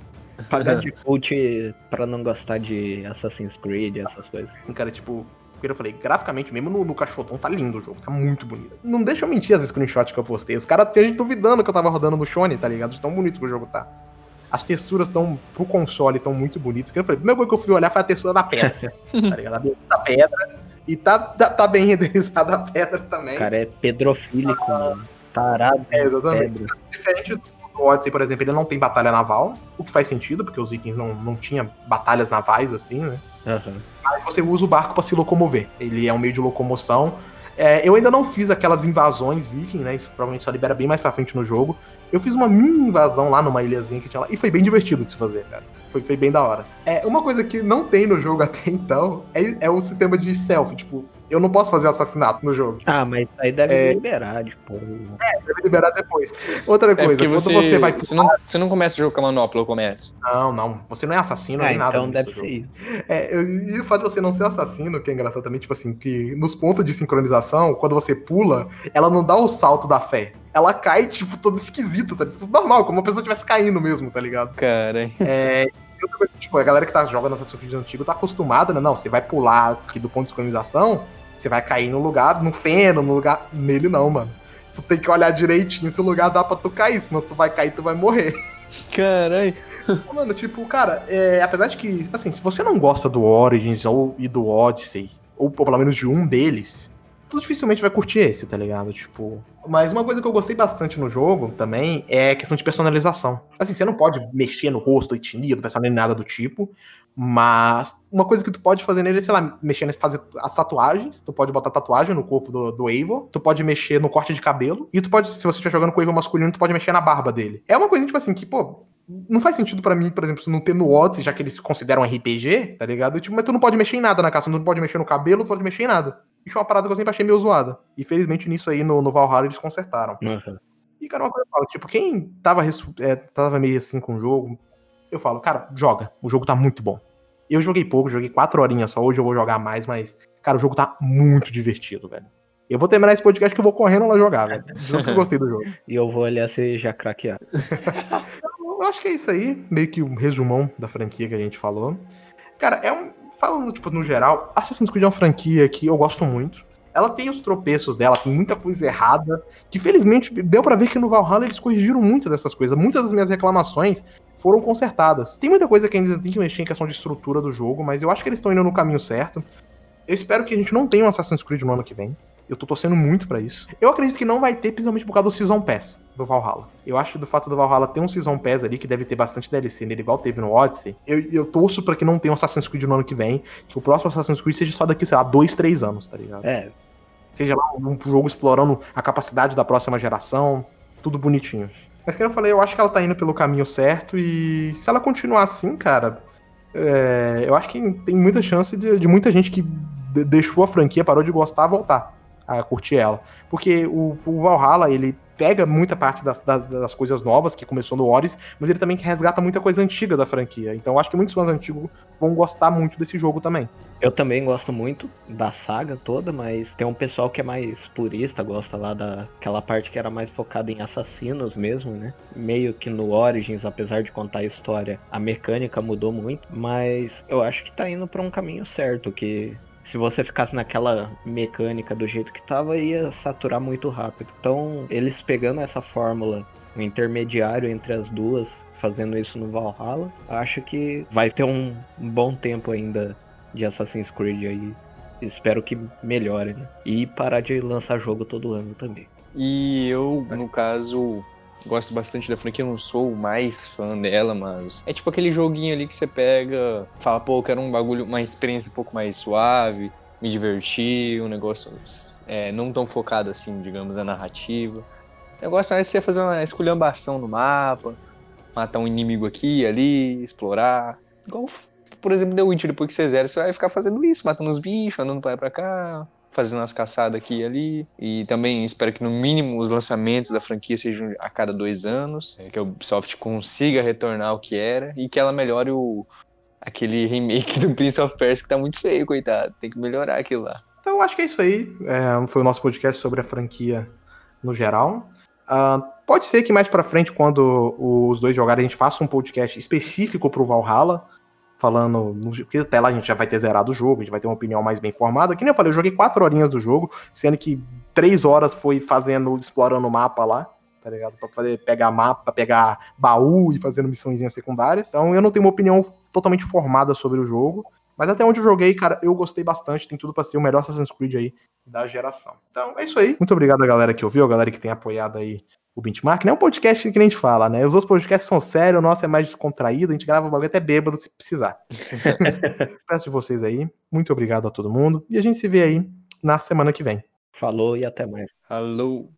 B: Pagar de cult pra não gostar de Assassin's Creed, essas coisas.
A: Cara, tipo, porque eu falei, graficamente, mesmo no, no cachotão, tá lindo o jogo, tá muito bonito. Não deixa eu mentir as screenshots que eu postei. Os caras tinham gente duvidando que eu tava rodando no Shone, tá ligado? De tão bonito que o jogo tá. As texturas estão pro console tão muito bonitas. Que eu falei, a primeira coisa que eu fui olhar foi a textura da pedra. tá ligado? A da pedra. E tá, tá, tá bem renderizada a pedra também.
B: O cara é pedrofílico, mano. Tarado.
A: É, exatamente.
B: Pedro.
A: Diferente do do Odyssey, por exemplo, ele não tem batalha naval, o que faz sentido, porque os itens não, não tinham batalhas navais assim, né?
B: Aham.
A: Mas você usa o barco pra se locomover. Ele é um meio de locomoção. É, eu ainda não fiz aquelas invasões viking, né? Isso provavelmente só libera bem mais pra frente no jogo. Eu fiz uma mini invasão lá numa ilhazinha que tinha lá. E foi bem divertido de se fazer, cara. Foi, foi bem da hora. É, uma coisa que não tem no jogo até então é, é o sistema de stealth. Tipo, eu não posso fazer assassinato no jogo.
B: Ah, mas aí deve
A: É.
B: liberar, tipo.
A: Deve liberar depois. Outra
C: É
A: coisa,
C: porque
A: quando
C: você,
A: você, vai.
C: você, não, você não começa o jogo com a manopla, começa?
A: Não, não. Você não é assassino
B: Ah,
A: nem nada.
B: então deve ser isso.
A: É, e o fato de você não ser assassino, que é engraçado também, tipo assim, que nos pontos de sincronização, quando você pula, ela não dá o salto da fé. Ela cai, tipo, todo esquisito, tá? Tipo, normal, como uma pessoa estivesse caindo mesmo, tá ligado?
C: Cara,
A: É, tipo, a galera que tá jogando Assassin's Creed antigo tá acostumada, né? Não, você vai pular aqui do ponto de sincronização, você vai cair no lugar, no feno, no lugar. Nele não, mano. Tu tem que olhar direitinho se o lugar dá pra tu cair, senão tu vai cair e tu vai morrer.
C: caralho.
A: Mano, tipo, cara, é, apesar de que, assim, se você não gosta do Origins ou, e do Odyssey, ou pelo menos de um deles, tu dificilmente vai curtir esse, tá ligado? Tipo. Mas uma coisa que eu gostei bastante no jogo também é a questão de personalização. Assim, você não pode mexer no rosto, etnia do personagem, nada do tipo. Mas uma coisa que tu pode fazer nele é, sei lá, mexer, fazer as tatuagens. Tu pode botar tatuagem no corpo do, do Eivor. Tu pode mexer no corte de cabelo. E tu pode, se você estiver jogando com o Eivor masculino, tu pode mexer na barba dele. É uma coisa, tipo assim, que, pô, não faz sentido pra mim, por exemplo, não ter no Odyssey, já que eles consideram RPG, tá ligado? Tipo, mas tu não pode mexer em nada na casa, tu não pode mexer no cabelo, tu pode mexer em nada. Isso é uma parada que eu sempre achei meio zoada. E felizmente nisso aí, no, no Valhalla, eles consertaram.
B: Aham.
A: E, cara, uma coisa tipo, quem tava, é, tava meio assim com o jogo, eu falo, cara, joga. O jogo tá muito bom. Eu joguei pouco, joguei quatro horinhas só, hoje eu vou jogar mais, mas, cara, o jogo tá muito divertido, velho. Eu vou terminar esse podcast que eu vou correndo lá jogar, velho. Dizendo que eu gostei do jogo.
B: E eu vou olhar se já craquear.
A: Eu acho que é isso aí, meio que um resumão da franquia que a gente falou. Cara, é um. Falando, tipo, no geral, Assassin's Creed é uma franquia que eu gosto muito. Ela tem os tropeços dela, tem muita coisa errada. Que felizmente deu pra ver que no Valhalla eles corrigiram muitas dessas coisas. Muitas das minhas reclamações foram consertadas. Tem muita coisa que ainda tem que mexer em questão de estrutura do jogo, mas eu acho que eles estão indo no caminho certo. Eu espero que a gente não tenha um Assassin's Creed no ano que vem. Eu tô torcendo muito pra isso. Eu acredito que não vai ter, principalmente por causa do Season Pass do Valhalla. Eu acho que do fato do Valhalla ter um Season Pass ali, que deve ter bastante DLC nele, igual teve no Odyssey, eu, eu torço pra que não tenha um Assassin's Creed no ano que vem, que o próximo Assassin's Creed seja só daqui, sei lá, dois, três anos, tá ligado?
B: É,
A: Seja lá um jogo explorando a capacidade da próxima geração, tudo bonitinho. Mas como eu falei, eu acho que ela tá indo pelo caminho certo e se ela continuar assim, cara, é, eu acho que tem muita chance de, de muita gente que de- deixou a franquia, parou de gostar, voltar a curtir ela. Porque o, o Valhalla, ele pega muita parte da- da- das coisas novas que começou no Odyssey, mas ele também resgata muita coisa antiga da franquia. Então acho que muitos fãs antigos vão gostar muito desse jogo também.
B: eu também gosto muito da saga toda, mas tem um pessoal que é mais purista, gosta lá daquela parte que era mais focada em assassinos mesmo, né? Meio que no Origins, apesar de contar a história, a mecânica mudou muito, mas eu acho que tá indo pra um caminho certo, que se você ficasse naquela mecânica do jeito que tava, ia saturar muito rápido. Então, eles pegando essa fórmula, o intermediário entre as duas, fazendo isso no Valhalla, acho que vai ter um, um bom tempo ainda de Assassin's Creed aí. Espero que melhore, né? E parar de lançar jogo todo ano também.
C: E eu, no caso, gosto bastante da franquia, não sou o mais fã dela, mas é tipo aquele joguinho ali que você pega, fala, pô, eu quero um bagulho, uma experiência um pouco mais suave, me divertir, um negócio é, não tão focado assim, digamos, na narrativa. O negócio é você fazer uma esculhambação no mapa, matar um inimigo aqui ali, explorar. Igual por exemplo, The Witcher, depois que você zera, você vai ficar fazendo isso, matando os bichos, andando pra lá pra cá, fazendo umas caçadas aqui e ali. E também espero que no mínimo os lançamentos da franquia sejam a cada dois anos, é, que a Ubisoft consiga retornar ao que era e que ela melhore o, aquele remake do Prince of Persia que tá muito feio, coitado. Tem que melhorar aquilo lá.
A: Então acho que é isso aí. É, foi o nosso podcast sobre a franquia no geral. Uh, pode ser que mais para frente, quando os dois jogarem, a gente faça um podcast específico pro Valhalla, falando. Porque até lá a gente já vai ter zerado o jogo, a gente vai ter uma opinião mais bem formada. Que nem eu falei, eu joguei quatro horinhas do jogo, sendo que três horas foi fazendo, explorando o mapa lá, tá ligado? Pra poder pegar mapa, pegar baú e fazendo missõezinhas secundárias. Então eu não tenho uma opinião totalmente formada sobre o jogo. Mas até onde eu joguei, cara, eu gostei bastante. Tem tudo para ser o melhor Assassin's Creed aí da geração. Então é isso aí. Muito obrigado a galera que ouviu, a galera que tem apoiado aí o Benchmark. Não é um podcast que nem a gente fala, né? Os outros podcasts são sérios, o nosso é mais descontraído, a gente grava o bagulho até bêbado se precisar. Peço de vocês aí. Muito obrigado a todo mundo. E a gente se vê aí na semana que vem.
B: Falou e até mais.
C: Falou.